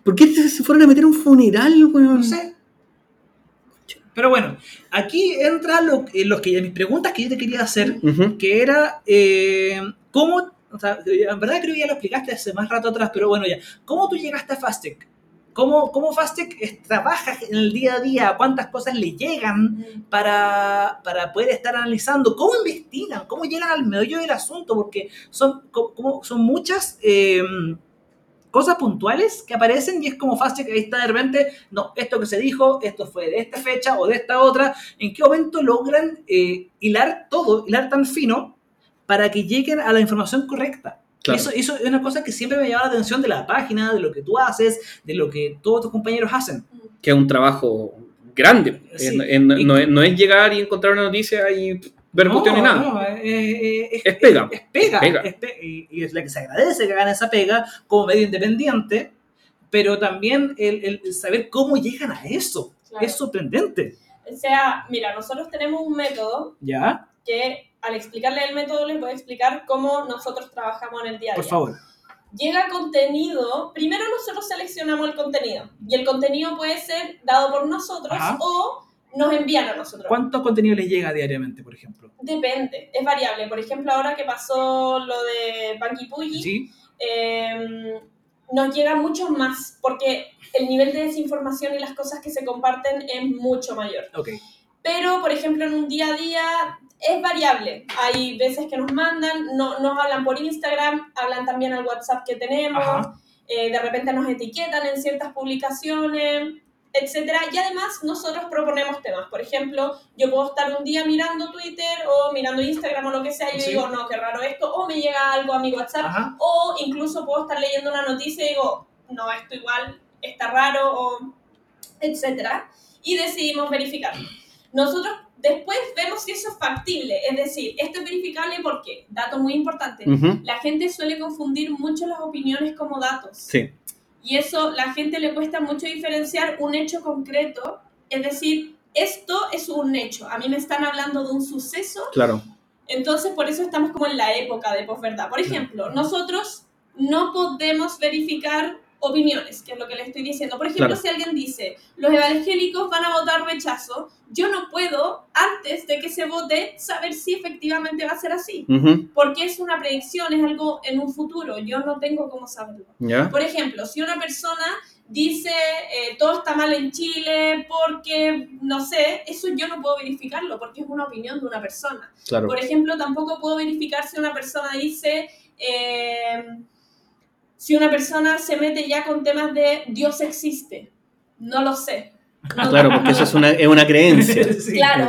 ¿Por qué se fueron a meter a un funeral, weón? No sé. Pero bueno, aquí entra lo, eh, los que, mis preguntas que yo te quería hacer, que era eh, cómo, o sea, en verdad creo que ya lo explicaste hace más rato atrás, pero bueno ya, ¿cómo tú llegaste a Fastec? ¿Cómo, cómo Fastec trabaja en el día a día? ¿Cuántas cosas le llegan para, para poder estar analizando? ¿Cómo investigan? ¿Cómo llegan al meollo del asunto? Porque son, como, son muchas eh, cosas puntuales que aparecen y es como Fastec ahí está de repente, no, esto que se dijo, esto fue de esta fecha o de esta otra, ¿en qué momento logran eh, hilar todo, hilar tan fino para que lleguen a la información correcta? Claro. Eso, eso es una cosa que siempre me llama la atención de la página, de lo que tú haces, de lo que todos tus compañeros hacen. que es un trabajo grande. Sí. En- en- Y- no, es, no es llegar y encontrar una noticia y ver No, cuestiones nada. no, eh, eh, es, Es pega. Es, pega. Es pega. es pe- y, y es la que se agradece que hagan esa pega como medio independiente, pero también el, el saber cómo llegan a eso. Claro. Es sorprendente. O sea, mira, nosotros tenemos un método ¿Ya? que al explicarle el método les voy a explicar cómo nosotros trabajamos en el día a día. Por favor. Llega contenido, primero nosotros seleccionamos el contenido y el contenido puede ser dado por nosotros Ajá. o nos envían a nosotros. ¿Cuánto contenido les llega diariamente, por ejemplo? Depende, es variable. Por ejemplo, ahora que pasó lo de Panky Puyi, ¿Sí? eh, nos llega mucho más porque el nivel de desinformación y las cosas que se comparten es mucho mayor. Pero, por ejemplo, en un día a día es variable. Hay veces que nos mandan, no, nos hablan por Instagram, hablan también al WhatsApp que tenemos, eh, de repente nos etiquetan en ciertas publicaciones, etcétera. Y además nosotros proponemos temas. Por ejemplo, yo puedo estar un día mirando Twitter o mirando Instagram o lo que sea y yo Sí. digo, no, qué raro esto, o me llega algo a mi WhatsApp, Ajá. o incluso puedo estar leyendo una noticia y digo, no, esto igual está raro, o etcétera, y decidimos verificarlo. Nosotros después vemos si eso es factible, es decir, esto es verificable porque, dato muy importante, Ujú. la gente suele confundir mucho las opiniones como datos. Sí. Y eso la gente le cuesta mucho diferenciar un hecho concreto, es decir, esto es un hecho, a mí me están hablando de un suceso Claro. entonces, por eso estamos como en la época de posverdad. Por ejemplo, nosotros no podemos verificar opiniones, que es lo que le estoy diciendo. Por ejemplo, Claro. si alguien dice, los evangélicos van a votar rechazo, yo no puedo, antes de que se vote, saber si efectivamente va a ser así. Porque es una predicción, es algo en un futuro, yo no tengo cómo saberlo. Por ejemplo, si una persona dice eh, todo está mal en Chile porque, no sé, eso yo no puedo verificarlo porque es una opinión de una persona. Claro. Por ejemplo, tampoco puedo verificar si una persona dice, eh, si una persona se mete ya con temas de Dios existe. No lo sé. No- Claro, porque eso es una, es una creencia. *laughs* Sí. Claro,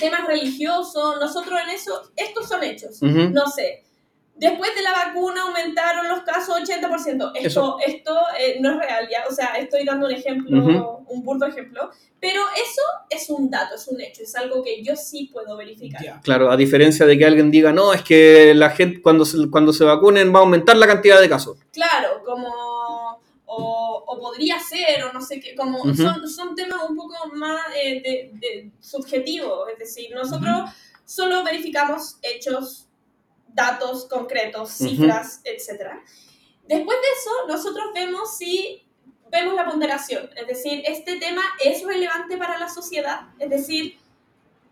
temas religiosos, nosotros en eso, estos son hechos. No sé. Después de la vacuna aumentaron los casos 80%. Esto, Eso. esto eh, no es real, ya. O sea, estoy dando un ejemplo, Ujú. un burdo ejemplo. Pero eso es un dato, es un hecho, es algo que yo sí puedo verificar. Ya. Claro, a diferencia de que alguien diga, no, es que la gente cuando se, cuando se vacunen va a aumentar la cantidad de casos. Claro, como. O, o podría ser, o no sé qué. Como Ujú. son, son temas un poco más eh, de, de subjetivos. Es decir, nosotros solo verificamos hechos, datos concretos, cifras, etc. Después de eso, nosotros vemos si vemos la ponderación, es decir, este tema es relevante para la sociedad, es decir,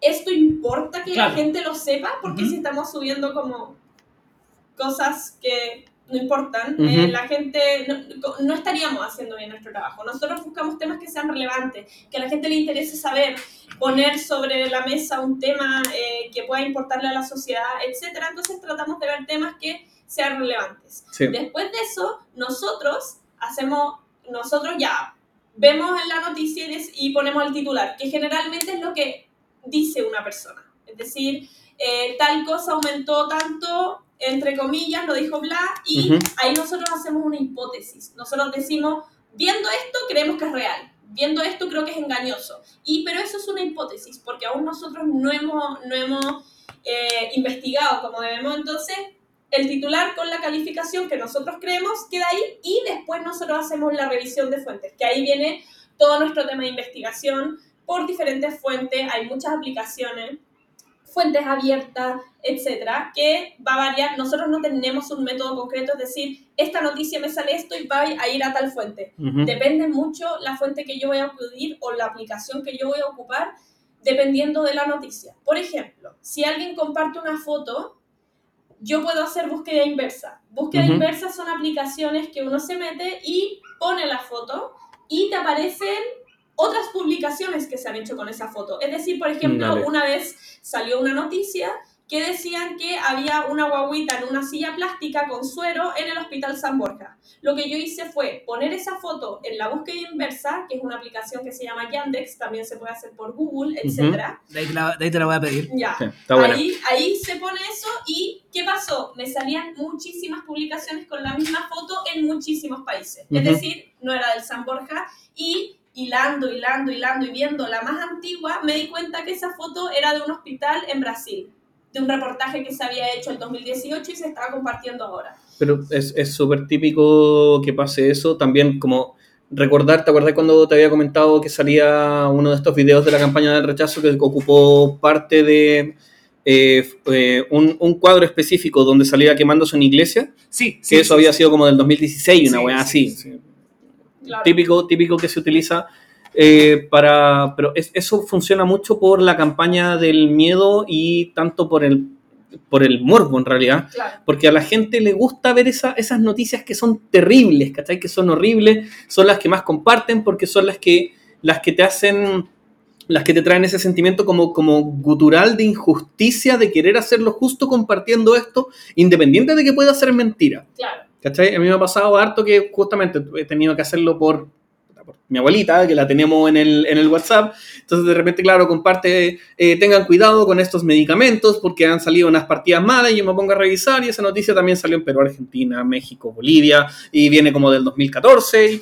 esto importa que Claro. la gente lo sepa, porque si estamos subiendo como cosas que no importan, eh, la gente no, no estaríamos haciendo bien nuestro trabajo. Nosotros buscamos temas que sean relevantes, que a la gente le interese saber, poner sobre la mesa un tema eh, que pueda importarle a la sociedad, etcétera. Entonces tratamos de ver temas que sean relevantes. Sí. Después de eso, nosotros hacemos, nosotros ya vemos en la noticia y ponemos el titular, que generalmente es lo que dice una persona. Es decir, eh, tal cosa aumentó tanto, entre comillas, lo dijo Bla, y Ujú. ahí nosotros hacemos una hipótesis. Nosotros decimos, viendo esto, creemos que es real. Viendo esto, creo que es engañoso. Y, pero eso es una hipótesis, porque aún nosotros no hemos, no hemos eh, investigado como debemos. Entonces, el titular con la calificación que nosotros creemos queda ahí y después nosotros hacemos la revisión de fuentes, que ahí viene todo nuestro tema de investigación por diferentes fuentes, hay muchas aplicaciones, fuentes abiertas, etcétera, que va a variar. Nosotros no tenemos un método concreto, es decir, esta noticia me sale esto y va a ir a tal fuente. Ujú. Depende mucho la fuente que yo voy a acudir o la aplicación que yo voy a ocupar dependiendo de la noticia. Por ejemplo, si alguien comparte una foto, yo puedo hacer búsqueda inversa. Búsqueda inversa son aplicaciones que uno se mete y pone la foto y te aparecen otras publicaciones que se han hecho con esa foto. Es decir, por ejemplo, Dale. una vez salió una noticia que decían que había una guaguita en una silla plástica con suero en el Hospital San Borja. Lo que yo hice fue poner esa foto en la búsqueda inversa, que es una aplicación que se llama Yandex, también se puede hacer por Google, etc. De ahí, te la, de ahí te la voy a pedir. Ya. Sí, está bueno. Ahí, ahí se pone eso y ¿qué pasó? Me salían muchísimas publicaciones con la misma foto en muchísimos países. Es decir, no era del San Borja y hilando, hilando, hilando y viendo la más antigua, me di cuenta que esa foto era de un hospital en Brasil, de un reportaje que se había hecho en 2018 y se estaba compartiendo ahora. Pero es es súper típico que pase eso. También como recordar, ¿te acuerdas cuando te había comentado que salía uno de estos videos de la campaña del rechazo que ocupó parte de eh, eh, un, un cuadro específico donde salía quemándose una iglesia? Sí, Que sí. eso sí, había sí. sido como del 2016, una Sí, weá sí, así. Claro. Típico, típico que se utiliza eh, para... Pero es- eso funciona mucho por la campaña del miedo y tanto por el, por el morbo en realidad. Claro. Porque a la gente le gusta ver esa- esas noticias que son terribles, ¿cachai? Que son horribles, son las que más comparten porque son las que, las que te hacen, las que te traen ese sentimiento como, como gutural de injusticia, de querer hacerlo justo compartiendo esto, independiente de que pueda ser mentira. Claro. ¿Cachai? A mí me ha pasado harto que justamente he tenido que hacerlo por, por mi abuelita, que la tenemos en el, en el WhatsApp. Entonces, de repente, claro, comparte, eh, tengan cuidado con estos medicamentos porque han salido unas partidas malas y yo me pongo a revisar y esa noticia también salió en Perú, Argentina, México, Bolivia y viene como del 2014 y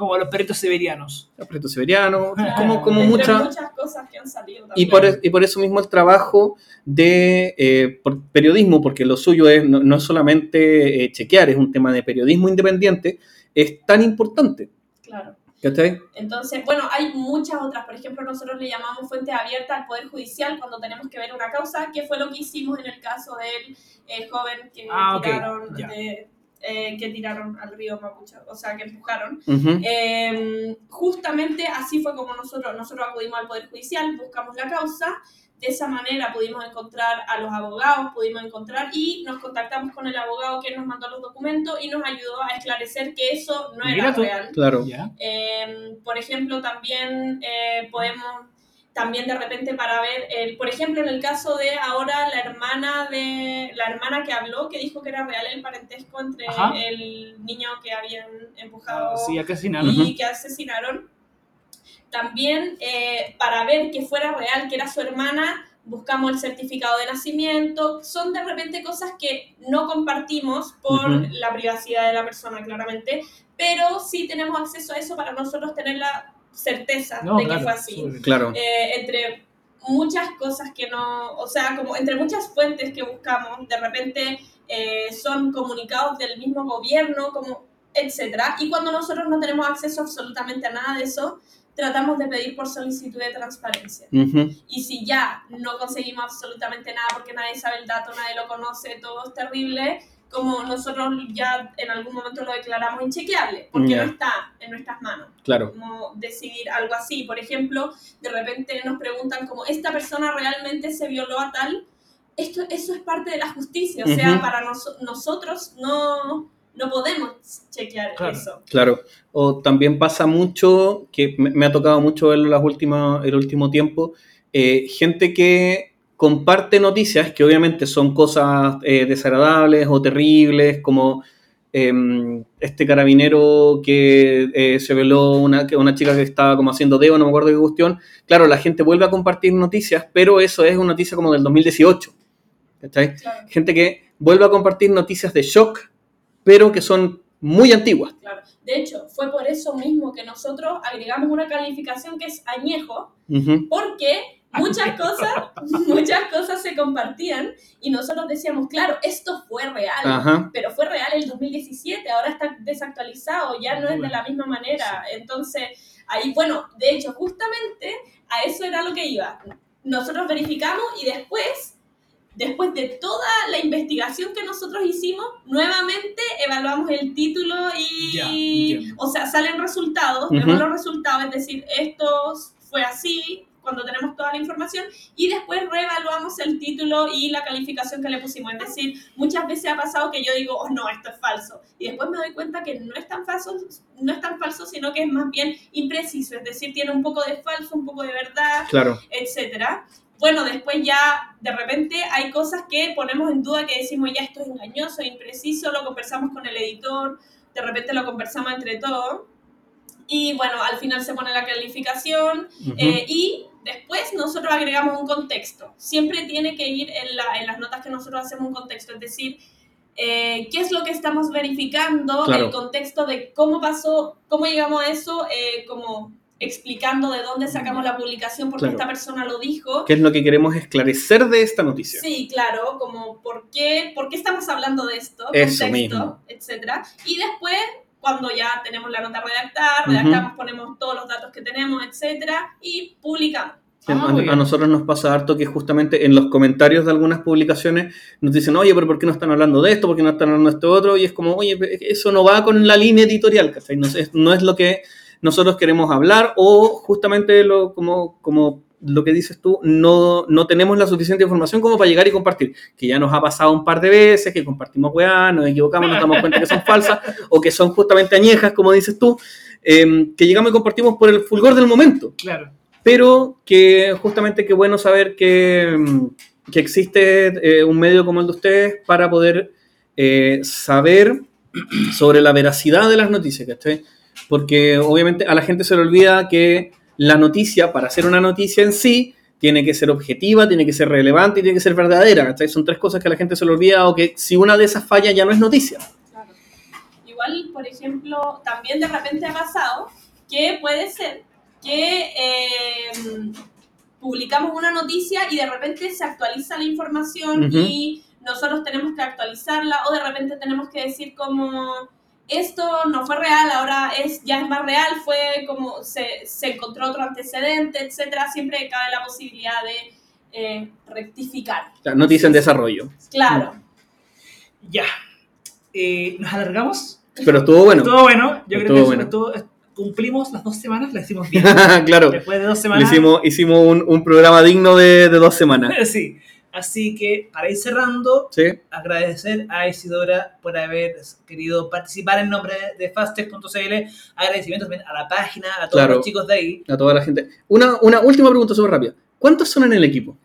Como los perritos siberianos. aprieto siberiano, Claro. *laughs* como, como Entre mucha... muchas cosas que han salido Y también. por, y por eso mismo el trabajo de eh, por periodismo, porque lo suyo es no, no es solamente eh, chequear, es un tema de periodismo independiente, es tan importante. Claro. Entonces, bueno, hay muchas otras. Por ejemplo, nosotros le llamamos fuente abierta al Poder Judicial cuando tenemos que ver una causa, que fue lo que hicimos en el caso del eh, joven que Ah, ok, tiraron de- eh, que tiraron al río Mapuche, o sea, que empujaron. Ujú. Eh, justamente así fue como nosotros, nosotros acudimos al Poder Judicial, buscamos la causa, de esa manera pudimos encontrar a los abogados, pudimos encontrar y nos contactamos con el abogado que nos mandó los documentos y nos ayudó a esclarecer que eso no Mira era tú. real. Claro. Eh, por ejemplo, también eh, podemos, también de repente para ver, el, por ejemplo, en el caso de ahora la hermana de la hermana que habló, que dijo que era real el parentesco entre Ajá. el niño que habían empujado Sí, nada. y que asesinaron. También eh, para ver que fuera real, que era su hermana, buscamos el certificado de nacimiento. Son de repente cosas que no compartimos por Ujú. la privacidad de la persona, claramente, pero sí tenemos acceso a eso para nosotros tener la certeza No, de claro, que fue así. Claro. Eh, entre muchas cosas que no, o sea, como entre muchas fuentes que buscamos, de repente eh, son comunicados del mismo gobierno, como etcétera, y cuando nosotros no tenemos acceso absolutamente a nada de eso, tratamos de pedir por solicitud de transparencia. Y si ya no conseguimos absolutamente nada porque nadie sabe el dato, nadie lo conoce, todo es terrible, como nosotros ya en algún momento lo declaramos inchequeable, porque no está en nuestras manos Claro. como decidir algo así. Por ejemplo, de repente nos preguntan como, ¿esta persona realmente se violó a tal? Esto, eso es parte de la justicia, o sea, para nos- nosotros no, no podemos chequear Claro. eso. Claro, o también pasa mucho, que me, me ha tocado mucho verlo las últimas, el último tiempo, eh, gente que comparte noticias que obviamente son cosas eh, desagradables o terribles, como em, este carabinero que eh, se veló una, una chica que estaba como haciendo dedo, no me acuerdo qué cuestión. Claro, la gente vuelve a compartir noticias, pero eso es una noticia como del 2018. ¿cachai? Claro, Gente que vuelve a compartir noticias de shock, pero que son muy antiguas. claro. De hecho, fue por eso mismo que nosotros agregamos una calificación que es añejo, porque muchas *laughs* cosas, muchas cosas se compartían y nosotros decíamos, claro, esto fue real. Ajá. pero fue real el 2017, ahora está desactualizado, ya no es de la misma manera. Entonces, ahí, bueno, de hecho, justamente a eso era lo que iba. Nosotros verificamos y después, después de toda la investigación que nosotros hicimos, nuevamente evaluamos el título y, o sea, salen resultados, Ujú. vemos los resultados, es decir, esto fue así cuando tenemos toda la información y después reevaluamos el título y la calificación que le pusimos. Es decir, muchas veces ha pasado que yo digo, oh no, esto es falso. Y después me doy cuenta que no es tan falso, no es tan falso, sino que es más bien impreciso. Es decir, tiene un poco de falso, un poco de verdad, Claro. etcétera. Bueno, después ya de repente hay cosas que ponemos en duda, que decimos ya esto es engañoso, impreciso, lo conversamos con el editor, de repente lo conversamos entre todos. Y bueno, al final se pone la calificación Ujú. eh, y después nosotros agregamos un contexto. Siempre tiene que ir en, la- en las notas que nosotros hacemos un contexto, es decir, eh, qué es lo que estamos verificando, Claro. el contexto de cómo pasó, cómo llegamos a eso, eh, como explicando de dónde sacamos la publicación, porque Claro. esta persona lo dijo. ¿Qué es lo que queremos esclarecer de esta noticia? Sí, claro, como por qué, por qué estamos hablando de esto, Eso contexto, mismo. etcétera. Y después, cuando ya tenemos la nota redactada, Ujú. redactamos, ponemos todos los datos que tenemos, etcétera, y publicamos. A- Ah, a, a nosotros nos pasa harto que justamente en los comentarios de algunas publicaciones nos dicen, oye, pero ¿por qué no están hablando de esto? ¿Por qué no están hablando de esto otro? Y es como, oye, eso no va con la línea editorial, ¿cachai? No, es, no es lo que nosotros queremos hablar o justamente lo, como, como lo que dices tú, no, no tenemos la suficiente información como para llegar y compartir. Que ya nos ha pasado un par de veces, que compartimos weá, nos equivocamos, nos damos cuenta que son falsas o que son justamente añejas, como dices tú, em, que llegamos y compartimos por el fulgor del momento Claro. pero que justamente qué bueno saber que, mm, que existe eh, un medio como el de ustedes para poder eh, saber sobre la veracidad de las noticias, ¿cachai? Porque obviamente a la gente se le olvida que la noticia, para ser una noticia en sí, tiene que ser objetiva, tiene que ser relevante y tiene que ser verdadera, ¿cachai? Son tres cosas que a la gente se le olvida o que si una de esas falla ya no es noticia. Claro. Igual, por ejemplo, también de repente ha pasado que puede ser que eh, publicamos una noticia y de repente se actualiza la información y nosotros tenemos que actualizarla o de repente tenemos que decir como esto no fue real, ahora es ya es más real, fue como se, se encontró otro antecedente, etcétera. Siempre cabe la posibilidad de eh, rectificar. O sea, noticia en desarrollo. Claro. Ya. Eh, ¿Nos alargamos? Pero estuvo bueno. Todo bueno. Yo creo Estuvo que bueno. estuvo- cumplimos las dos semanas, la hicimos *laughs* bien. claro. Después de dos Le semanas. hicimos, hicimos un, un programa digno de, de dos semanas. *laughs* Sí. Así que, para ir cerrando, Sí. agradecer a Isidora por haber querido participar en nombre de fastech.cl. Agradecimientos también a la página, a todos Claro. los chicos de ahí. A toda la gente. Una, una última pregunta súper rápida. ¿Cuántos son en el equipo?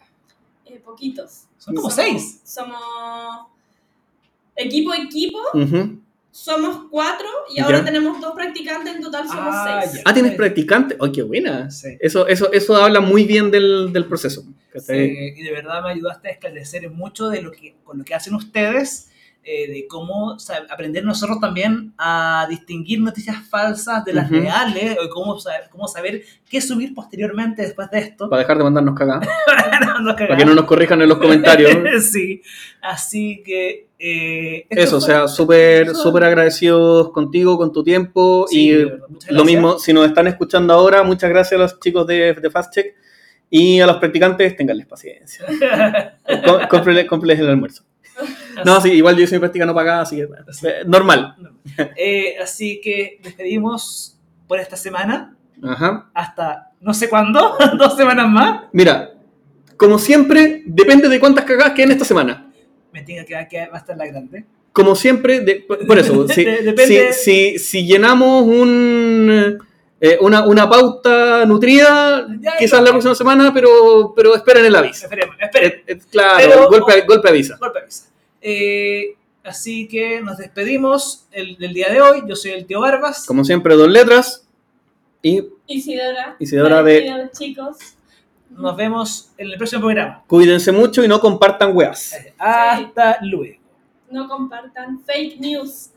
Eh, poquitos. Son como Somos- seis. Somos equipo equipo, Ujú. Somos cuatro y ahora Ya. tenemos dos practicantes, en total somos Ah, seis. ya. Ah, ¿tienes practicante? ¡Ay, qué buena! Sí. Eso, eso, eso habla muy bien del, del proceso. Eh, y de verdad me ayudaste a esclarecer mucho de lo que, con lo que hacen ustedes, eh, de cómo sa- aprender nosotros también a distinguir noticias falsas de las Ujú. reales, o cómo, cómo saber qué subir posteriormente después de esto. Para dejar de mandarnos *laughs* cagar. No nos Para que no nos corrijan en los comentarios. *laughs* sí, así que... eh, Eso, o sea, súper súper agradecidos contigo, con tu tiempo. Sí, y lo gracias. mismo, si nos están escuchando ahora, muchas gracias a los chicos de, de Fast Check. Y a los practicantes, tenganles paciencia. *laughs* Cómprenles el almuerzo. No, sí, igual yo soy práctica no pagada, así que eh, normal. Eh, así que despedimos por esta semana. Ajá. Hasta no sé cuándo, *laughs* dos semanas más. Mira, como siempre, depende de cuántas cagadas queden esta semana. Me tenga que, que va a estar la grande. Como siempre, de- por eso, *laughs* si, si- si- si llenamos un, eh, una, una pauta nutrida, Ya, quizás la próxima semana, pero, pero esperen el aviso. Esperemos, esperemos. Eh, eh, claro, Pero- golpe, golpe avisa. Golpe avisa. Eh, así que nos despedimos el, del día de hoy. Yo soy el tío Barbas. Como siempre, dos letras. Y Isidora. Isidora de- chicos. Nos vemos en el próximo programa. cuídense mucho y no compartan weas. Hasta luego. No compartan fake news.